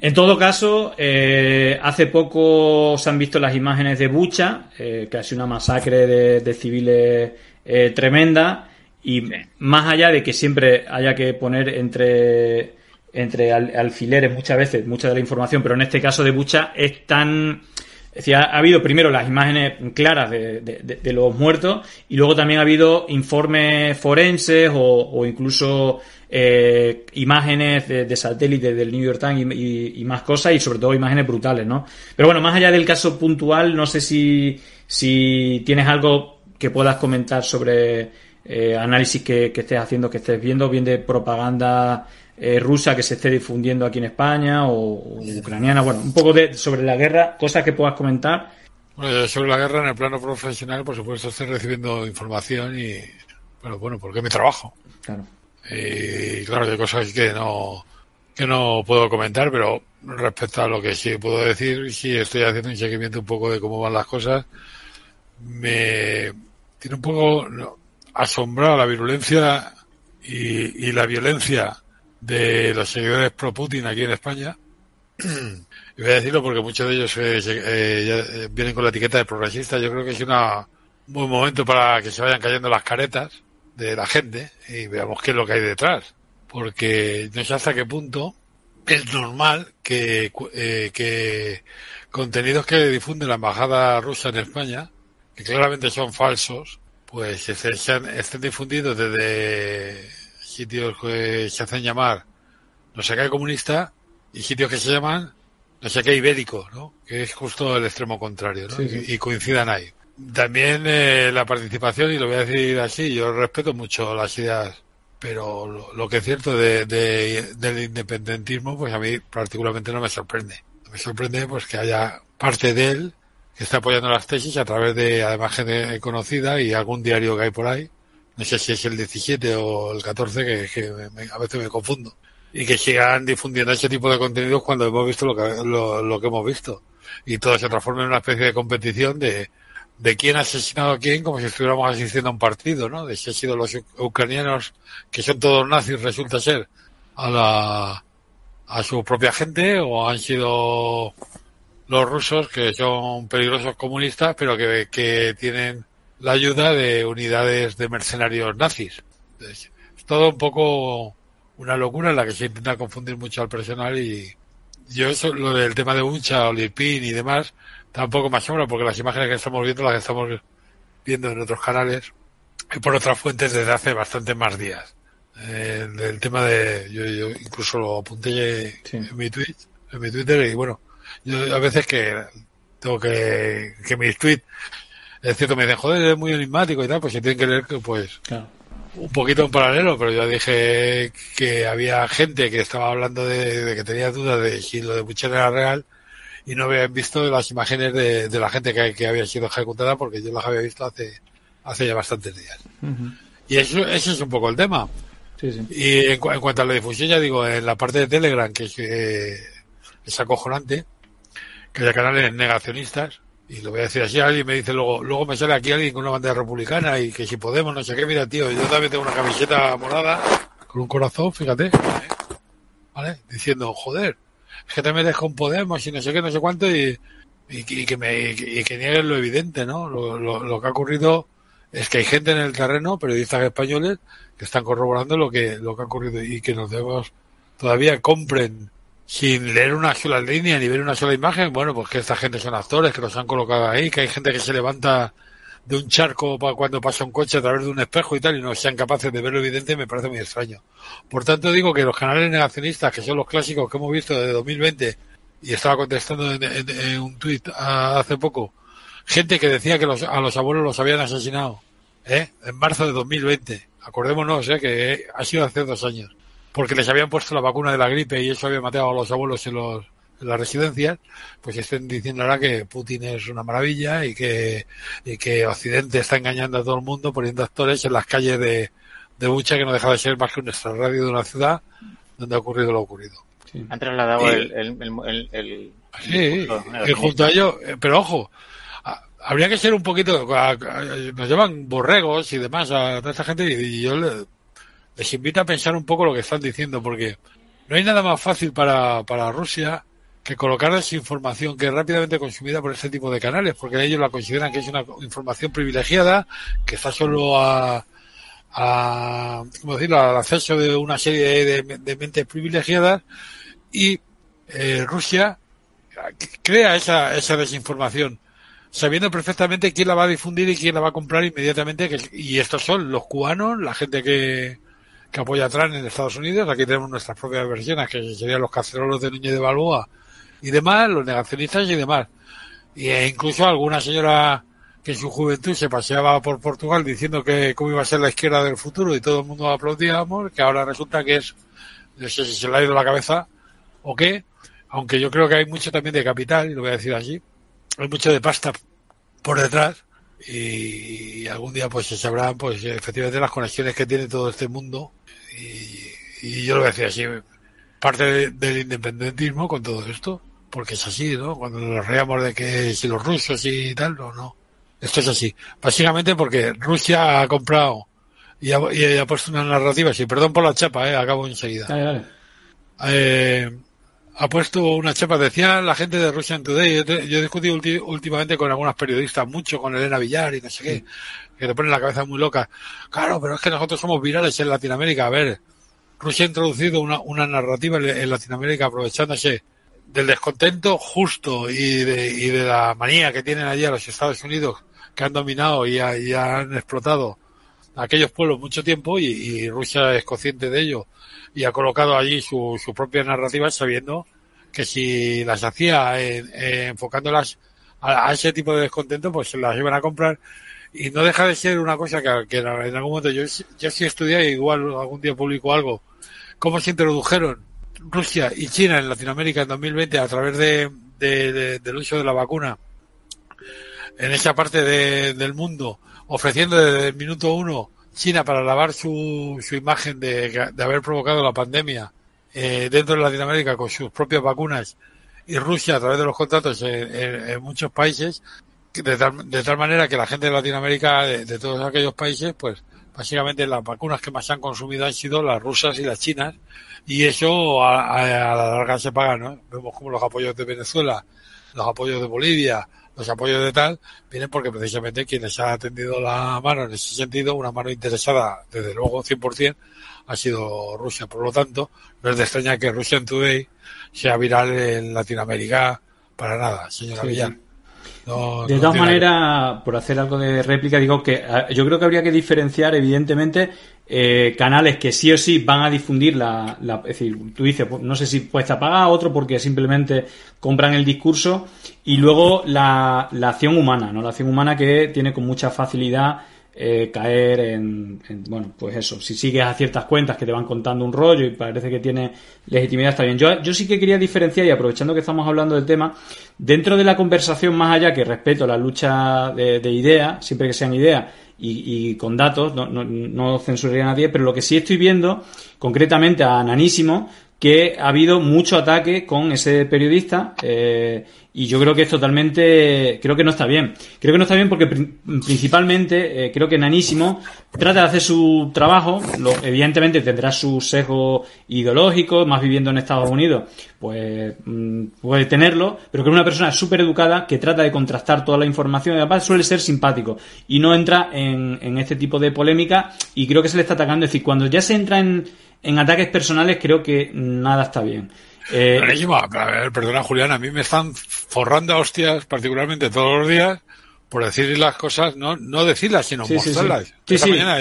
En todo caso, eh, hace poco se han visto las imágenes de Bucha, eh, que ha sido una masacre de, civiles eh, tremenda, y más allá de que siempre haya que poner entre, entre alfileres muchas veces mucha de la información, pero en este caso de Bucha es tan... Es decir, ha, habido primero las imágenes claras de, los muertos y luego también ha habido informes forenses o incluso eh, imágenes de, satélite del New York Times y, más cosas y sobre todo imágenes brutales, ¿no? Pero bueno, más allá del caso puntual, no sé si, si tienes algo que puedas comentar sobre eh, análisis que, estés haciendo, que estés viendo, bien de propaganda eh, rusa que se esté difundiendo aquí en España o, ucraniana, bueno, un poco de sobre la guerra, cosas que puedas comentar. Bueno, sobre la guerra en el plano profesional, por supuesto, estoy recibiendo información y, bueno, bueno, porque es mi trabajo. Claro. Y claro, hay cosas que no, que no puedo comentar, pero respecto a lo que sí puedo decir, sí estoy haciendo un seguimiento un poco de cómo van las cosas. Me tiene un poco asombrado la virulencia y, y la violencia de los seguidores pro Putin aquí en España. Y voy a decirlo porque muchos de ellos eh, eh, vienen con la etiqueta de progresista. Yo creo que es una, un buen momento para que se vayan cayendo las caretas de la gente y veamos qué es lo que hay detrás. Porque no sé hasta qué punto es normal que, eh, que contenidos que difunde la embajada rusa en España, que claramente son falsos, pues estén difundidos desde sitios que se hacen llamar no sé qué comunista y sitios que se llaman no sé qué ibérico, ¿no? Que es justo el extremo contrario, ¿no? y coincidan ahí. También eh, la participación, y lo voy a decir así, yo respeto mucho las ideas, pero lo, que es cierto de, del independentismo, pues a mí particularmente no me sorprende. Me sorprende pues que haya parte de él que está apoyando las tesis a través de, además, gente conocida y algún diario que hay por ahí. No sé si es el 17 o el 14, que, a veces me confundo. Y que sigan difundiendo ese tipo de contenidos cuando hemos visto lo que, lo, lo que hemos visto. Y todo se transforma en una especie de competición de, de quién ha asesinado a quién como si estuviéramos asistiendo a un partido, ¿no? De si han sido los ucranianos, que son todos nazis, resulta ser, a la, a su propia gente, o han sido los rusos, que son peligrosos comunistas, pero que, que tienen la ayuda de unidades de mercenarios nazis. Es todo un poco una locura en la que se intenta confundir mucho al personal y yo eso, lo del tema de Uncha, Olipin y demás, tampoco más asombra porque las imágenes que estamos viendo las estamos viendo en otros canales y por otras fuentes desde hace bastante más días. Eh, el, tema de, yo, yo, incluso lo apunté en mi tweet, en mi Twitter y bueno, yo a veces que tengo que, que mis tweets, es cierto, me dicen, joder, es muy enigmático y tal, pues se tienen que leer que pues, un poquito en paralelo, pero yo dije que había gente que estaba hablando de, que tenía dudas de si lo de Bucher era real y no habían visto las imágenes de, la gente que, había sido ejecutada porque yo las había visto hace, hace ya bastantes días. Y eso, ese es un poco el tema. Y en, cuanto a la difusión, ya digo, en la parte de Telegram, que es, eh, es acojonante, que haya canales negacionistas, y lo voy a decir así, alguien me dice luego, luego me sale aquí alguien con una bandera republicana y que si podemos, no sé qué, mira tío, yo también tengo una camiseta morada con un corazón, fíjate, ¿vale? Diciendo, joder, es que te metes con Podemos y no sé qué, no sé cuánto y, y, que me y que nieguen lo evidente, ¿no? Lo, lo, que ha ocurrido es que hay gente en el terreno, periodistas españoles, que están corroborando lo que, lo que ha ocurrido y que nos debemos todavía compren sin leer una sola línea ni ver una sola imagen, bueno, pues que esta gente son actores, que los han colocado ahí, que hay gente que se levanta de un charco cuando pasa un coche a través de un espejo y tal, y no sean capaces de verlo evidente, me parece muy extraño. Por tanto, digo que los canales negacionistas, que son los clásicos que hemos visto de 2020, y estaba contestando en, un tuit hace poco, gente que decía que a los abuelos los habían asesinado, ¿eh? En marzo de 2020. Acordémonos, ¿eh? Que ha sido hace dos años. Porque les habían puesto la vacuna de la gripe y eso había matado a los abuelos en los, en las residencias, pues estén diciendo ahora que Putin es una maravilla y que, y que Occidente está engañando a todo el mundo poniendo actores en las calles de, de Bucha que no deja de ser más que un extrarradio de una ciudad donde ha ocurrido lo ocurrido. Han trasladado el, el, el, Sí, y junto a ello, eh, pero ojo, habría que ser un poquito, nos llaman borregos y demás a toda esta gente y yo les invito a pensar un poco lo que están diciendo porque no hay nada más fácil para, para Rusia que colocar información que es rápidamente consumida por este tipo de canales, porque ellos la consideran que es una información privilegiada, que está solo a, a ¿cómo decirlo?, al acceso de una serie de, mentes privilegiadas y eh, Rusia crea esa, esa desinformación sabiendo perfectamente quién la va a difundir y quién la va a comprar inmediatamente que, y estos son los cubanos la gente que, que apoya a Trump en Estados Unidos aquí tenemos nuestras propias versiones que serían los cacerolos de Núñez de Balboa y demás, los negacionistas y demás. E incluso alguna señora que en su juventud se paseaba por Portugal diciendo que cómo iba a ser la izquierda del futuro y todo el mundo aplaudíamos, que ahora resulta que es, no sé si se le ha ido la cabeza o qué, aunque yo creo que hay mucho también de capital, y lo voy a decir así, hay mucho de pasta por detrás y algún día pues se sabrán pues efectivamente las conexiones que tiene todo este mundo y, y yo lo voy a decir así, parte del independentismo con todo esto porque es así, ¿no? Cuando nos reíamos de que si los rusos y tal, no, no. Esto es así. Básicamente porque Rusia ha comprado y ha, puesto una narrativa, sí, perdón por la chapa, eh, acabo enseguida. Eh, ha puesto una chapa, decía la gente de Russian Today, yo, he discutido últimamente con algunas periodistas, mucho con Elena Villar y no sé qué, que te ponen la cabeza muy loca. Claro, pero es que nosotros somos virales en Latinoamérica. A ver, Rusia ha introducido una, una narrativa en Latinoamérica aprovechándose del descontento justo y de, y de la manía que tienen allí a los Estados Unidos, que han dominado y, han explotado aquellos pueblos mucho tiempo y, Rusia es consciente de ello y ha colocado allí su, su propia narrativa sabiendo que si las hacía enfocándolas a, ese tipo de descontento, pues las iban a comprar. Y no deja de ser una cosa que, en algún momento yo, yo sí estudié igual algún día publico algo, cómo se introdujeron Rusia y China en Latinoamérica en 2020 a través de, del uso de la vacuna en esa parte del mundo, ofreciendo desde el minuto uno China para lavar su, su imagen de, haber provocado la pandemia eh, dentro de Latinoamérica con sus propias vacunas y Rusia a través de los contratos en, muchos países, de tal, de tal, manera que la gente de Latinoamérica, de, de todos aquellos países, pues básicamente las vacunas que más han consumido han sido las rusas y las chinas y eso a, la larga se paga, ¿no? Vemos como los apoyos de Venezuela, los apoyos de Bolivia, los apoyos de tal, vienen porque precisamente quienes han atendido la mano en ese sentido, una mano interesada, desde luego 100%, ha sido Rusia. Por lo tanto, no es de extraña que Russian Today sea viral en Latinoamérica para nada, señora Villar. De todas maneras, por hacer algo de réplica, digo que ah, yo creo que habría que diferenciar, evidentemente, eh, canales que sí o sí van a difundir la, es decir, tú dices, pues, no sé si cuesta pagar, otro porque simplemente compran el discurso y luego la, la acción humana, ¿no? La acción humana que tiene con mucha facilidad eh, caer en, bueno, pues eso, si sigues a ciertas cuentas que te van contando un rollo y parece que tiene legitimidad, está bien. Yo, yo sí que quería diferenciar, y aprovechando que estamos hablando del tema, dentro de la conversación más allá que respeto la lucha de, ideas, siempre que sean ideas, y, con datos, no, no, no censuraría a nadie, pero lo que sí estoy viendo, concretamente a Nanísimo, que ha habido mucho ataque con ese periodista eh, y yo creo que es totalmente, creo que no está bien. Creo que no está bien porque principalmente eh, creo que Nanísimo trata de hacer su trabajo, evidentemente tendrá su sesgo ideológico, más viviendo en Estados Unidos, pues mm, puede tenerlo, pero que es una persona súper educada que trata de contrastar toda la información y además suele ser simpático y no entra en, en este tipo de polémica y creo que se le está atacando. Es decir, cuando ya se entra en, en ataques personales creo que nada está bien. Eh, a ver, perdona Julián, a mí me están forrando a hostias, particularmente todos los días, por decir las cosas, no, no decirlas, sino mostrarlas. Sí, sí. mañana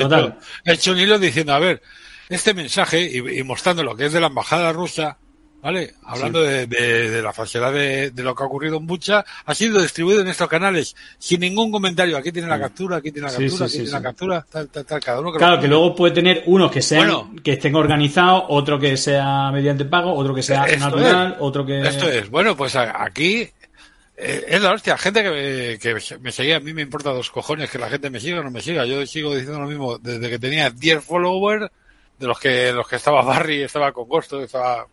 he hecho, un hilo diciendo, a ver, este mensaje y, mostrando lo que es de la embajada rusa, ¿vale? Hablando de, de, la falsedad de, lo que ha ocurrido en Bucha, ha sido distribuido en estos canales sin ningún comentario. Aquí tiene la captura, aquí tiene la captura, aquí tiene la captura, tal, tal, tal, cada uno. Que claro, que luego puede tener unos que sean, que estén organizados, otro que sea mediante pago, otro que sea natural, otro que... Esto es, bueno, pues aquí eh, es la hostia, gente que, que, me seguía, a mí me importa dos cojones que la gente me siga o no me siga. Yo sigo diciendo lo mismo desde que tenía 10 followers, de los que los que estaba Barry, estaba con Costo, estaba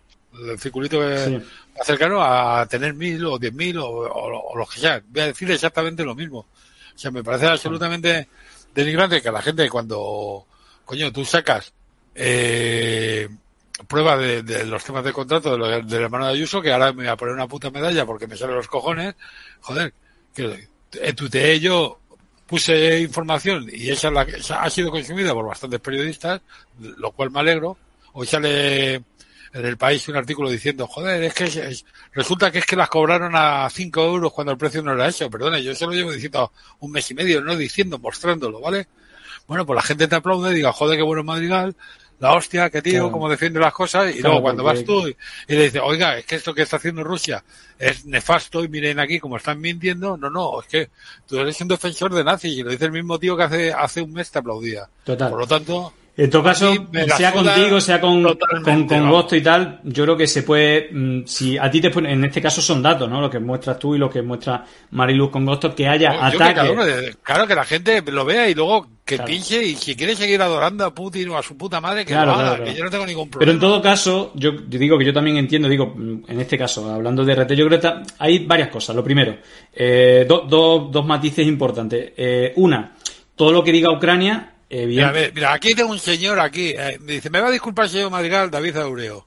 el circulito que cercano a tener mil o diez mil o, o, lo que sea. Voy a decir exactamente lo mismo. O sea, me parece absolutamente denigrante que a la gente cuando, coño, tú sacas eh, prueba de, los temas de contrato de del hermano de Ayuso, que ahora me voy a poner una puta medalla porque me salen los cojones, joder, que tuiteé yo, puse información y esa, la, esa ha sido consumida por bastantes periodistas, lo cual me alegro. Hoy sale en el país un artículo diciendo, joder, es que resulta que es que las cobraron a 5 euros cuando el precio no era eso. Perdona, yo se lo llevo diciendo un mes y medio, no diciendo, mostrándolo, ¿vale? Bueno, pues la gente te aplaude, diga, joder, qué bueno Madrigal, la hostia, qué tío, cómo defiende las cosas, y luego cuando vas tú y, le dices, oiga, es que esto que está haciendo Rusia es nefasto y miren aquí cómo están mintiendo, no, no, es que tú eres un defensor de nazis y lo dice el mismo tío que hace, hace un mes te aplaudía. Total. Por lo tanto, en todo caso, sea contigo, sea con, con, con y tal, yo creo que se puede, mm, si a ti te pone, en este caso son datos, ¿no? Lo que muestras tú y lo que muestra Mariluz con Gosto, que haya ataques. claro, que la gente lo vea y luego que pinche y si quiere seguir adorando a Putin o a su puta madre, que lo haga, que yo no tengo ningún problema. Pero en todo caso, yo, digo que yo también entiendo, digo, mm, en este caso, hablando de RT, yo creo que hay varias cosas. Lo primero, eh, dos matices importantes. Eh, una, todo lo que diga Ucrania Mira, mira, aquí tengo un señor aquí, eh, me dice, me va a disculpar señor Madrigal, David Aureo,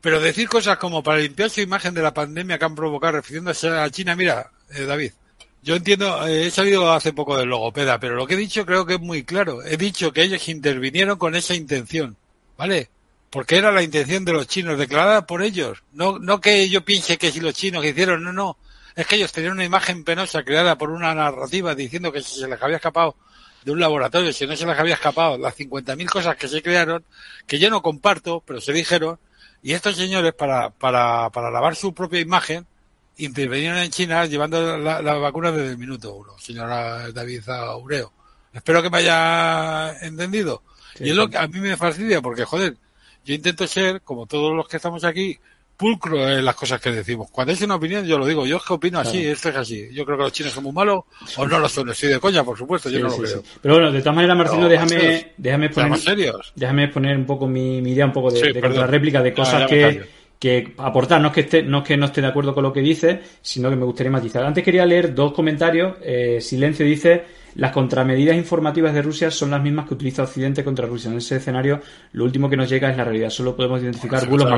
pero decir cosas como para limpiar su imagen de la pandemia que han provocado refiriéndose a China, mira, eh, David, yo entiendo, eh, he salido hace poco del logopeda, pero lo que he dicho creo que es muy claro. He dicho que ellos intervinieron con esa intención, ¿vale? Porque era la intención de los chinos, declarada por ellos. No, no que yo piense que si los chinos hicieron, no, no. Es que ellos tenían una imagen penosa creada por una narrativa diciendo que si se les había escapado de un laboratorio, si no se les había escapado las 50.000 cosas que se crearon, que yo no comparto, pero se dijeron, y estos señores, para, para, para lavar su propia imagen, intervinieron en China llevando la, vacuna desde el minuto uno, señora David Aureo. Espero que me haya entendido. y es lo que a mí me fastidia, porque, joder, yo intento ser, como todos los que estamos aquí, pulcro en las cosas que decimos. Cuando es una opinión, yo lo digo. Yo es que opino así, esto es así. Yo creo que los chinos son muy malos, o no lo son. Estoy de coña, por supuesto, yo no lo creo. Pero bueno, de todas maneras, Marcelo, déjame, déjame poner, déjame exponer un poco mi, idea, un poco de, de réplica de cosas que, que aportar. No es que, esté, no es que no esté de acuerdo con lo que dice, sino que me gustaría matizar. Antes quería leer dos comentarios. Eh, Silencio dice las contramedidas informativas de Rusia son las mismas que utiliza Occidente contra Rusia. En ese escenario, lo último que nos llega es la realidad. Solo podemos identificar bulos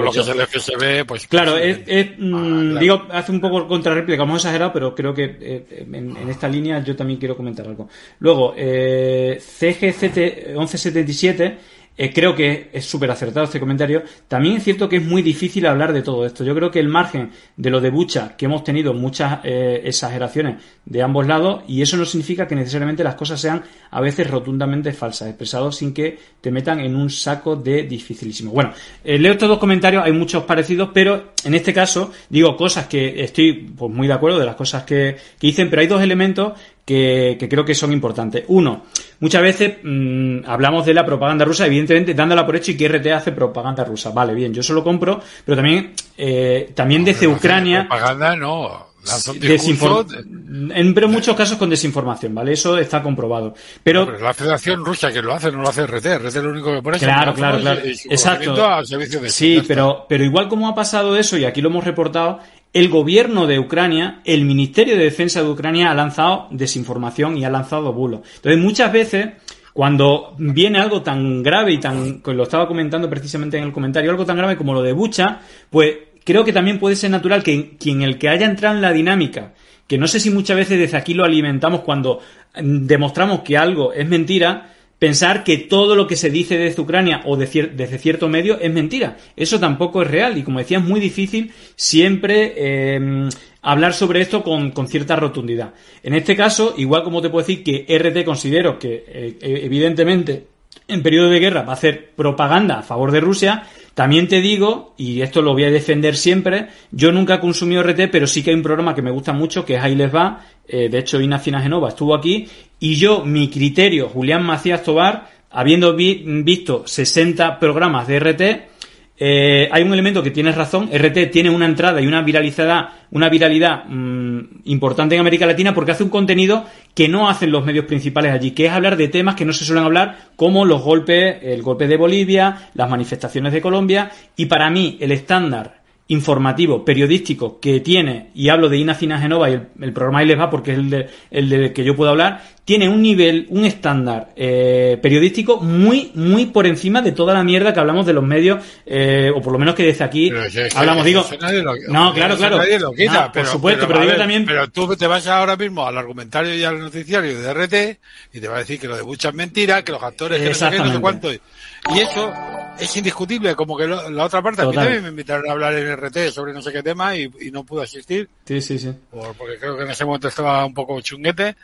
pues, claro, es, mm, ah, digo, hace un poco contrarréplica, como exagerado, pero creo que eh, en, esta línea yo también quiero comentar algo. Luego, eh, CGCT 1177 eh, creo que es súper acertado este comentario. También es cierto que es muy difícil hablar de todo esto. Yo creo que el margen de lo de Bucha, que hemos tenido muchas eh, exageraciones de ambos lados, y eso no significa que necesariamente las cosas sean a veces rotundamente falsas, expresados sin que te metan en un saco de dificilísimo. Bueno, eh, leo estos dos comentarios, hay muchos parecidos, pero en este caso digo cosas que estoy pues, muy de acuerdo de las cosas que dicen, pero hay dos elementos que, creo que son importantes. Uno, muchas veces mm, hablamos de la propaganda rusa, evidentemente dándola por hecho y que RT hace propaganda rusa. Vale, bien, yo eso lo compro, pero también, eh, también desde Ucrania. Propaganda no. en, pero en muchos casos con desinformación, ¿vale? Eso está comprobado. Pero, la Federación Rusa que lo hace, no lo hace RT. RT es lo único que pone Claro, claro, claro. Exacto. Sí, pero, pero igual como ha pasado eso, y aquí lo hemos reportado, el gobierno de Ucrania, el Ministerio de Defensa de Ucrania ha lanzado desinformación y ha lanzado bulos. Entonces, muchas veces, cuando viene algo tan grave y tan, lo estaba comentando precisamente en el comentario, algo tan grave como lo de Bucha, pues creo que también puede ser natural que quien el que haya entrado en la dinámica, que no sé si muchas veces desde aquí lo alimentamos cuando demostramos que algo es mentira, pensar que todo lo que se dice desde Ucrania o desde cierto medio es mentira. Eso tampoco es real y como decía es muy difícil siempre em, hablar sobre esto con, cierta rotundidad. En este caso, igual como te puedo decir que RT considero que eh, evidentemente en periodo de guerra va a hacer propaganda a favor de Rusia, también te digo, y esto lo voy a defender siempre, yo nunca he consumido RT, pero sí que hay un programa que me gusta mucho, que es Ahí les va, eh, de hecho Ina Genova estuvo aquí, y yo, mi criterio, Julián Macías Tobar, habiendo visto 60 programas de RT, eh, hay un elemento que tienes razón. RT tiene una entrada y una viralidad, una viralidad mm, importante en América Latina porque hace un contenido que no hacen los medios principales allí, que es hablar de temas que no se suelen hablar, como los golpes, el golpe de Bolivia, las manifestaciones de Colombia. Y para mí, el estándar informativo, periodístico que tiene, y hablo de Ina Fina Genova y el, programa ahí les va porque es el de, el de que yo puedo hablar, tiene un nivel, un estándar eh, periodístico muy, muy por encima de toda la mierda que hablamos de los medios, eh, o por lo menos que desde aquí hablamos, digo. no, claro, claro. por supuesto, pero, digo también. Pero tú te vas ahora mismo al argumentario y al noticiario de RT y te va a decir que lo de Bucha es mentira, que los actores que no sé, no sé cuánto. Y eso es indiscutible, como que la otra parte, a mí también me invitaron a hablar en RT sobre no sé qué tema y, no pude asistir. Sí, sí, sí. porque creo que en ese momento estaba un poco chunguete,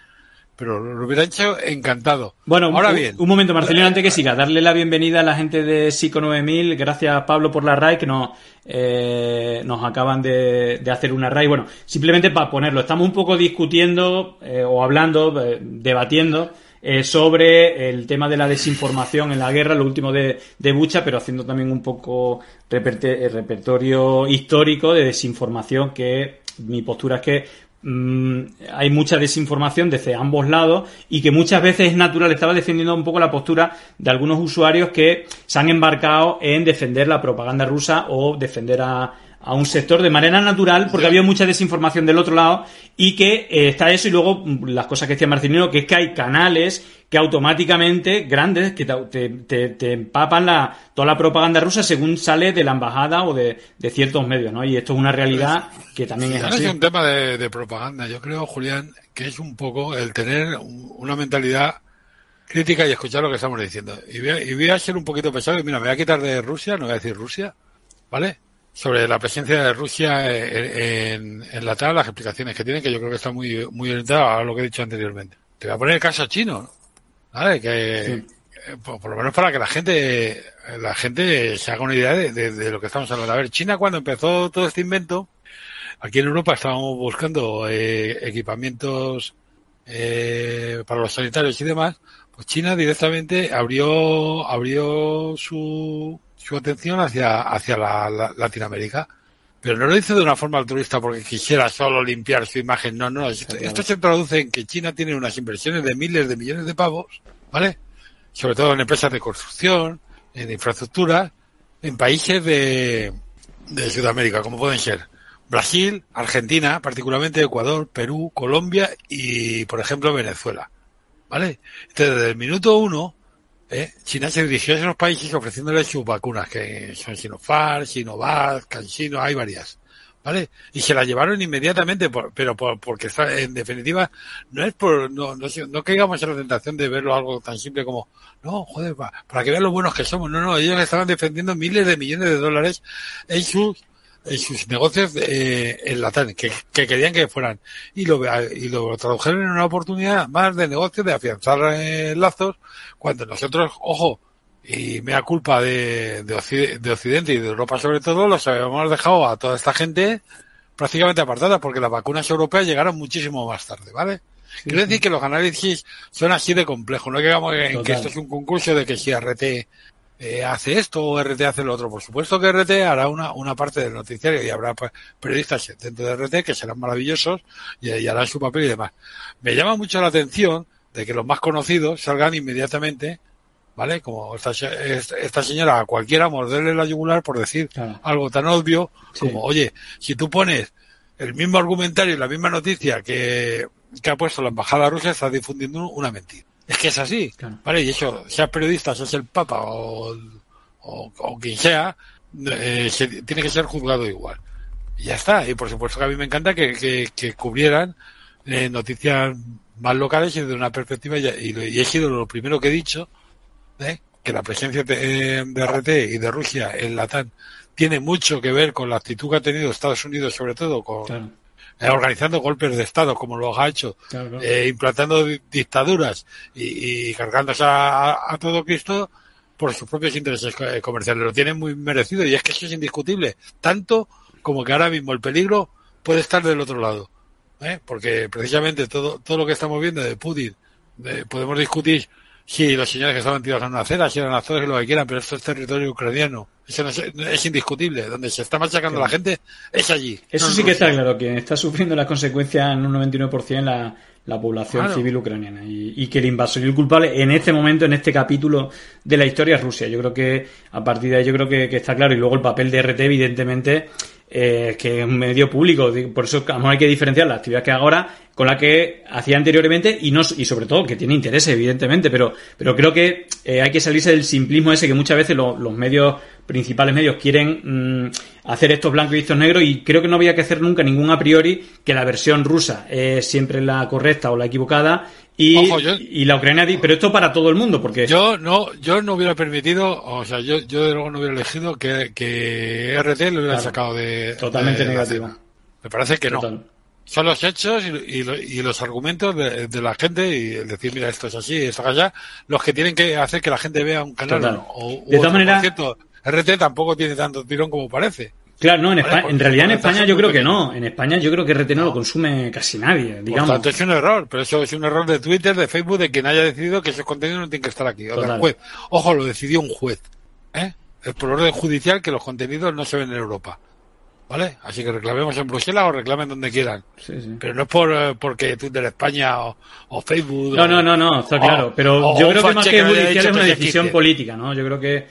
pero lo hubiera hecho encantado. Bueno, ahora bien. Un momento, Marcelino, antes que siga, darle la bienvenida a la gente de Psico 9000. Gracias, Pablo, por la RAI, que nos, eh, nos acaban de, hacer una RAI. Bueno, simplemente para ponerlo, estamos un poco discutiendo eh, o hablando, eh, debatiendo eh, sobre el tema de la desinformación en la guerra, lo último de, de Bucha, pero haciendo también un poco el repertorio histórico de desinformación que mi postura es que mm, hay mucha desinformación desde ambos lados y que muchas veces es natural. Estaba defendiendo un poco la postura de algunos usuarios que se han embarcado en defender la propaganda rusa o defender a, a un sector de manera natural porque había mucha desinformación del otro lado y que eh, está eso y luego mm, las cosas que decía Marcelino que es que hay canales que automáticamente grandes que te, te, empapan la, toda la propaganda rusa según sale de la embajada o de, ciertos medios, ¿no? Y esto es una realidad que también es así. es un tema de, propaganda. Yo creo, Julián, que es un poco el tener una mentalidad crítica y escuchar lo que estamos diciendo. Y voy a, y voy a ser un poquito pesado. Mira, me voy a quitar de Rusia, no voy a decir Rusia, ¿vale? Sobre la presencia de Rusia en, la tabla, las explicaciones que tiene, que yo creo que está muy, muy orientada a lo que he dicho anteriormente. Te voy a poner el caso chino, ¿vale? Que, eh, por, lo menos para que la gente, la gente se haga una idea de, lo que estamos hablando. A ver, China cuando empezó todo este invento, aquí en Europa estábamos buscando eh, equipamientos eh, para los sanitarios y demás, pues China directamente abrió, abrió su, su atención hacia, hacia la, Latinoamérica. Pero no lo hizo de una forma altruista porque quisiera solo limpiar su imagen. No, no. Esto, se traduce en que China tiene unas inversiones de miles de millones de pavos, ¿vale? Sobre todo en empresas de construcción, en infraestructura, en países de, de Sudamérica, como pueden ser Brasil, Argentina, particularmente Ecuador, Perú, Colombia y, por ejemplo, Venezuela. ¿Vale? Entonces, desde el minuto uno, ¿eh? China se dirigió a esos países ofreciéndoles sus vacunas, que son Sinopharm, Sinovac, CanSino, hay varias. ¿Vale? Y se las llevaron inmediatamente, pero porque en definitiva no es por, no, no, no caigamos en la tentación de verlo algo tan simple como, no, joder, para, que vean lo buenos que somos. No, no, ellos estaban defendiendo miles de millones de dólares en sus sus negocios eh, en la que, que querían que fueran. Y lo y lo tradujeron en una oportunidad más de negocio de afianzar eh, lazos cuando nosotros ojo y mea culpa de, de, Occidente y de Europa sobre todo los habíamos dejado a toda esta gente prácticamente apartada porque las vacunas europeas llegaron muchísimo más tarde vale Quiero decir que los análisis son así de complejos, no que digamos en que esto es un concurso de que si RT eh, hace esto o RT hace lo otro. Por supuesto que RT hará una, una parte del noticiario y habrá pues, periodistas dentro de RT que serán maravillosos y, harán su papel y demás. Me llama mucho la atención de que los más conocidos salgan inmediatamente, ¿vale? Como esta, esta señora a cualquiera morderle la yugular por decir algo tan obvio como, oye, si tú pones el mismo argumentario y la misma noticia que, que ha puesto la embajada rusa está difundiendo una mentira. Es que es así, Claro. ¿vale? Y eso, sea periodista, sea el Papa o, o, o quien sea, eh, se- tiene que ser juzgado igual. Y ya está. Y por supuesto que a mí me encanta que, que, que cubrieran eh, noticias más locales y de una perspectiva, y, y, y he sido lo primero que he dicho, ¿eh? que la presencia de, de RT y de Rusia en la TAN tiene mucho que ver con la actitud que ha tenido Estados Unidos, sobre todo con Claro, organizando golpes de Estado, como lo ha hecho, claro, eh, implantando di- dictaduras y, y cargándose a, a- todo Cristo por sus propios intereses eh, comerciales. Lo tienen muy merecido y es que eso es indiscutible. Tanto como que ahora mismo el peligro puede estar del otro lado. ¿eh? Porque precisamente todo, todo lo que estamos viendo de Putin, de- podemos discutir si los señores que estaban tirados en una acera, si eran actores, lo que quieran, pero esto es territorio ucraniano. Eso no es, es indiscutible. Donde se está machacando la gente es allí. Eso no sí que está claro, que está sufriendo las consecuencias en un 99% la, la población Claro. civil ucraniana y, y que el invasor y el culpable en este momento, en este capítulo de la historia es Rusia. Yo creo que a partir de ahí yo creo que, que está claro y luego el papel de RT evidentemente eh, que es un medio público, por eso a lo mejor hay que diferenciar la actividad que ahora con la que hacía anteriormente y no y sobre todo que tiene interés evidentemente, pero pero creo que eh, hay que salirse del simplismo ese que muchas veces lo- los medios principales medios quieren mm, hacer estos blancos y estos negros y creo que no había que hacer nunca ningún a priori que la versión rusa es siempre la correcta o la equivocada y, Ojo, yo- y la ucraniana di- pero esto para todo el mundo porque Yo no, yo no hubiera permitido, o sea, yo, yo de luego no hubiera elegido que, que RT lo hubiera Claro. sacado de. totalmente de negativo. Me parece que no. Son los hechos y, y y los argumentos de, de la gente y decir, mira, esto es así, esto es allá, los que tienen que hacer que la gente vea un canal Total. o, o- De todas maneras- Por cierto, RT tampoco tiene tanto tirón como parece. Claro, no, en, España, en realidad en por España yo creo que no. En España yo creo que RT no lo consume casi nadie, Por digamos. tanto, es un error, pero eso es un error de Twitter, de Facebook, de quien haya decidido que esos contenidos no tienen que estar aquí. O del juez. Ojo, lo decidió un juez. ¿eh? Es por orden judicial que los contenidos no se ven en Europa. ¿Vale? Así que reclamemos en Bruselas o reclamen donde quieran. Sí, sí. Pero no es por eh, porque Twitter España o, o Facebook. No, o- no, no, no, está o- claro. Pero yo creo que más que judicial es una decisión política, ¿no? Yo creo que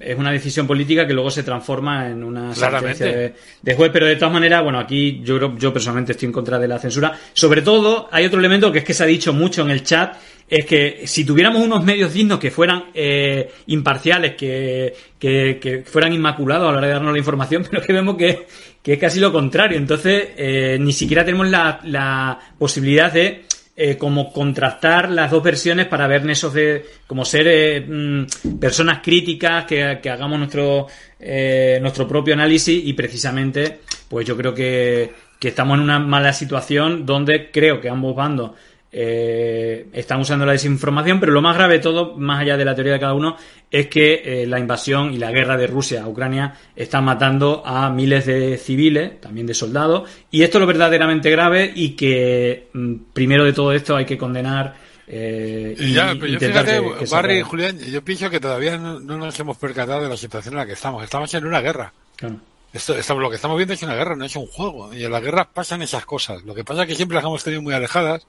es una decisión política que luego se transforma en una sentencia de, de juez. Pero de todas maneras, bueno, aquí yo creo, yo personalmente estoy en contra de la censura. Sobre todo, hay otro elemento que es que se ha dicho mucho en el chat, es que si tuviéramos unos medios dignos que fueran eh, imparciales, que, que, fueran inmaculados a la hora de darnos la información, *laughs* pero que vemos que, que es casi lo contrario. Entonces, eh, ni siquiera tenemos la, la posibilidad de eh, como contrastar las dos versiones para ver nexos de como ser eh, mm, personas críticas que, que hagamos nuestro eh, nuestro propio análisis y precisamente pues yo creo que, que estamos en una mala situación donde creo que ambos bandos eh, están usando la desinformación, pero lo más grave de todo, más allá de la teoría de cada uno, es que eh, la invasión y la guerra de Rusia a Ucrania están matando a miles de civiles, también de soldados, y esto es lo verdaderamente grave y que mm, primero de todo esto hay que condenar eh, y ya, pero yo fíjate, que- que se Barry y. Julián, yo pienso que todavía no, no nos hemos percatado de la situación en la que estamos. Estamos en una guerra. Claro. Esto, esto- lo que estamos viendo es una guerra, no es un juego. Y en las guerras pasan esas cosas. Lo que pasa es que siempre las hemos tenido muy alejadas.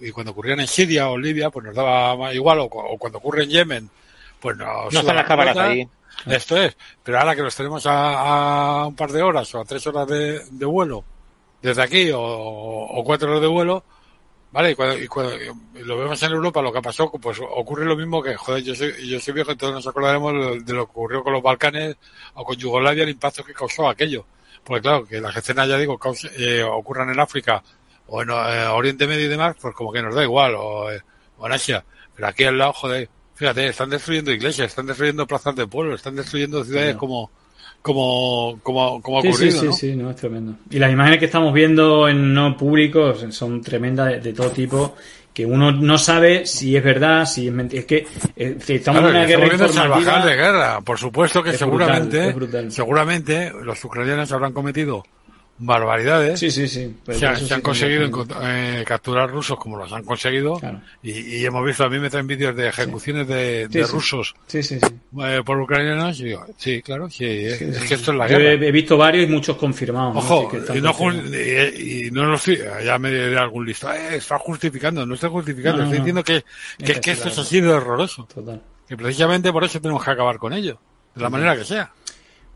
Y cuando ocurrían en Siria o Libia, pues nos daba igual. O, cu- o cuando ocurre en Yemen, pues nos. No están las la cámaras ahí. Esto es. Pero ahora que los tenemos a, a un par de horas o a tres horas de, de vuelo desde aquí o, o cuatro horas de vuelo, ¿vale? Y cuando, y cuando y lo vemos en Europa, lo que pasó, pues ocurre lo mismo que, joder, yo soy, yo soy viejo todos nos acordaremos de, de lo que ocurrió con los Balcanes o con Yugoslavia, el impacto que causó aquello. Porque claro, que las escenas, ya digo, cause- eh, ocurran en África o en eh, Oriente Medio y demás, pues como que nos da igual, o, eh, o en Asia. Pero aquí al lado, joder, fíjate, están destruyendo iglesias, están destruyendo plazas de pueblo, están destruyendo ciudades como, como, como, como ha Sí, sí, ocurrido, sí, ¿no? sí, no, es tremendo. Y las imágenes que estamos viendo en no públicos son tremendas de, de todo tipo, que uno no sabe si es verdad, si es mentira. Es que eh, si estamos Claro, en una guerra informativa. de guerra. Por supuesto que seguramente, brutal, es brutal. seguramente los ucranianos habrán cometido barbaridades. Sí, sí, sí. Pero se, han- han conseguido eh, capturar rusos como los han conseguido Claro. y, y hemos visto a mí me traen vídeos de ejecuciones de, de rusos Sí, sí, sí. eh, por ucranianos y digo sí claro sí, es, que esto es la Yo guerra he, he visto varios y muchos confirmados. ¿no? Ojo, que están y no, y, y no lo estoy, ya me diré algún listo, eh, está justificando, no estoy justificando, No, no, estoy no. diciendo que, que es que esto es así de horroroso, Total. que precisamente por eso tenemos que acabar con ello, de la manera que sea.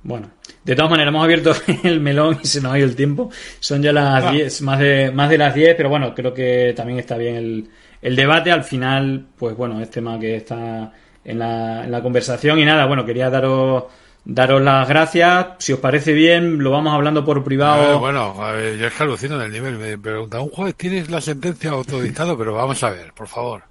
Bueno, de todas maneras, hemos abierto *laughs* el melón y se nos ha ido el tiempo. Son ya las Ah. 10, más de, más de las 10, pero bueno, creo que también está bien el, el debate. Al final, pues bueno, es tema que está en la, en la conversación. Y nada, bueno, quería daros, daros las gracias. Si os parece bien, lo vamos hablando por privado. bueno, ver, yo es que alucino del nivel. Me pregunta, un juez tienes la sentencia autodictado, pero vamos a ver, por favor.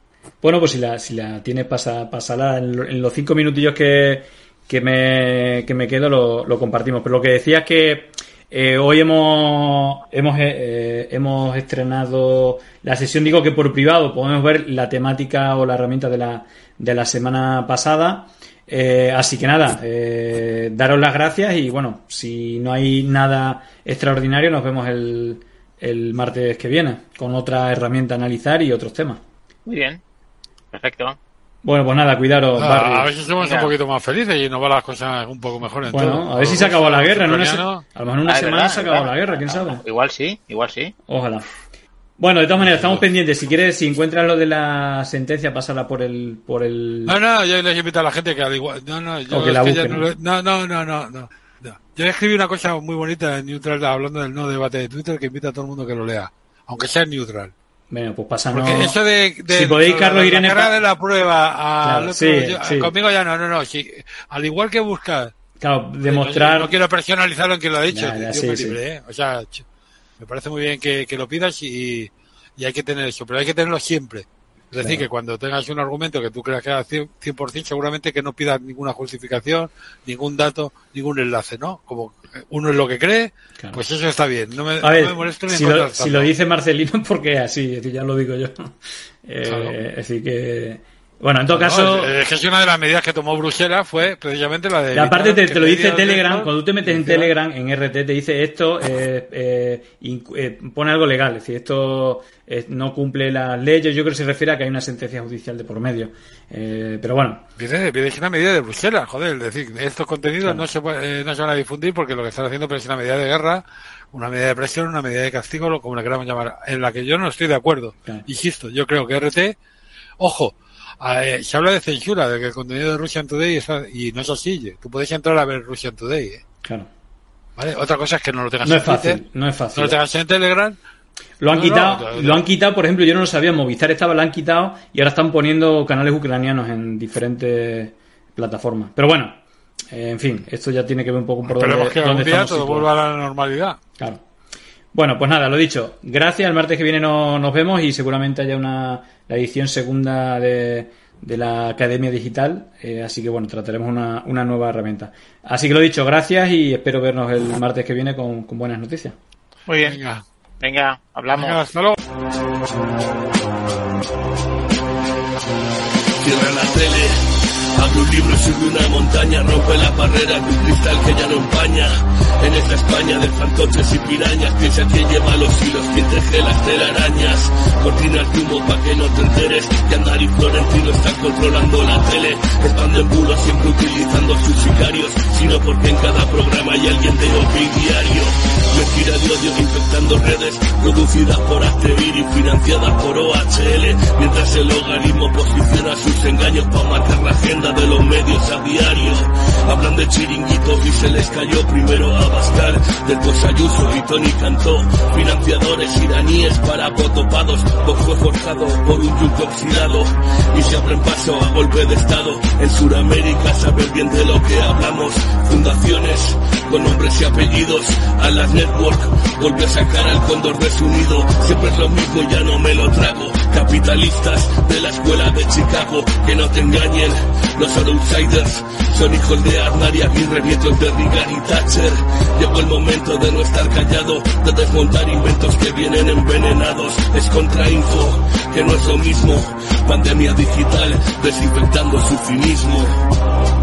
Bueno, pues si la, si la tienes, pasa, pasala en, en los cinco minutillos que, que, me, que me quedo, lo, lo compartimos. Pero lo que decía es que eh, hoy hemos, hemos, eh, eh, hemos estrenado la sesión, digo que por privado podemos ver la temática o la herramienta de la, de la semana pasada. Eh, así que nada, eh, daros las gracias y bueno, si no hay nada extraordinario, nos vemos el, el martes que viene con otra herramienta a analizar y otros temas. Muy bien. Perfecto. Bueno, pues nada, cuidaros, Ah, a ver si somos un poquito más felices y nos van las cosas un poco mejor en todo. Bueno, a ver si se acabó la guerra. En una se- Ucraniano, a lo mejor en una Ah, semana verdad, se acabó la guerra, quién sabe. Igual sí, igual sí. Ojalá. Bueno, de todas maneras, estamos pendientes. Si quieres, si encuentras lo de la sentencia, pásala por el... Por el... No, no, yo les invito a la gente que al igual. No, no, yo que la que ya busquen. no, lo- no, no, no, no, no, no. Yo escribí una cosa muy bonita en Neutral hablando del no debate de Twitter que invita a todo el mundo que lo lea, aunque sea en Neutral. Bueno, pues. Porque eso de, de Si podéis, Carlos la Irene, pa- de la prueba al Claro, otro, sí, yo- sí. conmigo ya no, no, no. Si, al igual que buscar Claro, demostrar... No, no quiero personalizarlo en quien lo ha dicho. Sí, libre, ¿eh? O sea, me parece muy bien que, que lo pidas y, y hay que tener eso, pero hay que tenerlo siempre. Es decir, que cuando tengas un argumento que tú creas que es 100%, 100%, seguramente que no pidas ninguna justificación, ningún dato, ningún enlace, ¿no? Como uno es lo que cree, Claro. pues eso está bien. No me, A no ver, me molesto ni si lo, si lo dice Marcelino es *laughs* porque así, ya lo digo yo. *laughs* Eh, Claro. Es decir que... Bueno, en todo No, caso... es, es que es una de las medidas que tomó Bruselas fue precisamente la de... Y aparte te, lo dice de Telegram, cuando tú te metes en Telegram, en RT, te dice esto, eh, eh, eh, pone algo legal, es decir, esto eh, no cumple las leyes, yo creo que se refiere a que hay una sentencia judicial de por medio. Eh, pero bueno, Viene, viene una medida de Bruselas, joder, es decir, estos contenidos Claro. no, se, no se van a difundir porque lo que están haciendo es una medida de guerra, una medida de presión, una medida de castigo, lo como le queramos llamar, en la que yo no estoy de acuerdo. Claro. Insisto, yo creo que RT, ojo, eh, se habla de censura, de que el contenido de Russian Today está, y no es así, tú puedes entrar a ver Russian Today, ¿eh? claro. ¿vale? Otra cosa es que no lo tengas No en es fácil, Twitter, no es no fácil. lo tengas en Telegram, Lo han No, quitado, no, no, lo han no. quitado, por ejemplo, yo no lo sabía, Movistar estaba, lo han quitado y ahora están poniendo canales ucranianos en diferentes plataformas. Pero bueno, eh, en fin, esto ya tiene que ver un poco por esperemos dónde, que algún dónde día todo vuelva a la normalidad. Claro. Bueno, pues nada, lo dicho. Gracias. El martes que viene no- nos vemos y seguramente haya una la edición segunda de, de la Academia Digital. eh, así que bueno, trataremos una, una nueva herramienta. Así que lo dicho, gracias y espero vernos el martes que viene con, con buenas noticias. Muy bien. Venga, Venga, hablamos. venga, hasta luego. Cierra la tele, un libro sube una montaña, rompe la barrera de un cristal que ya no empaña. En esta España de fantoches y pirañas, piensa quién lleva los hilos, quién teje las telarañas. Cortinas de humo pa' que no te enteres, que Andar y Florentino están controlando la tele. Expanden bulos siempre utilizando sus sicarios, sino porque en cada programa hay alguien de Diario. Mentira de odio infectando redes, producidas por Actevir y financiadas por OHL, mientras el logaritmo posiciona sus engaños para marcar la agenda de los medios a diario. Hablan de chiringuitos y se les cayó primero a Bascal, después Ayuso y Tony Cantó, financiadores iraníes para potopados, fue forjado por un yunque oxidado. Y se abren paso a golpe de estado. En Sudamérica saber bien de lo que hablamos, fundaciones con nombres y apellidos, a las network, volvió a sacar al cóndor desunido, siempre es lo mismo ya no me lo trago, capitalistas de la escuela de Chicago, que no te engañen, son outsiders, son hijos de Aznar y Aguirre, nietos de Reagan y Thatcher, llegó el momento de no estar callado, de desmontar inventos que vienen envenenados, es contrainfo, que no es lo mismo, pandemia digital, desinfectando su cinismo.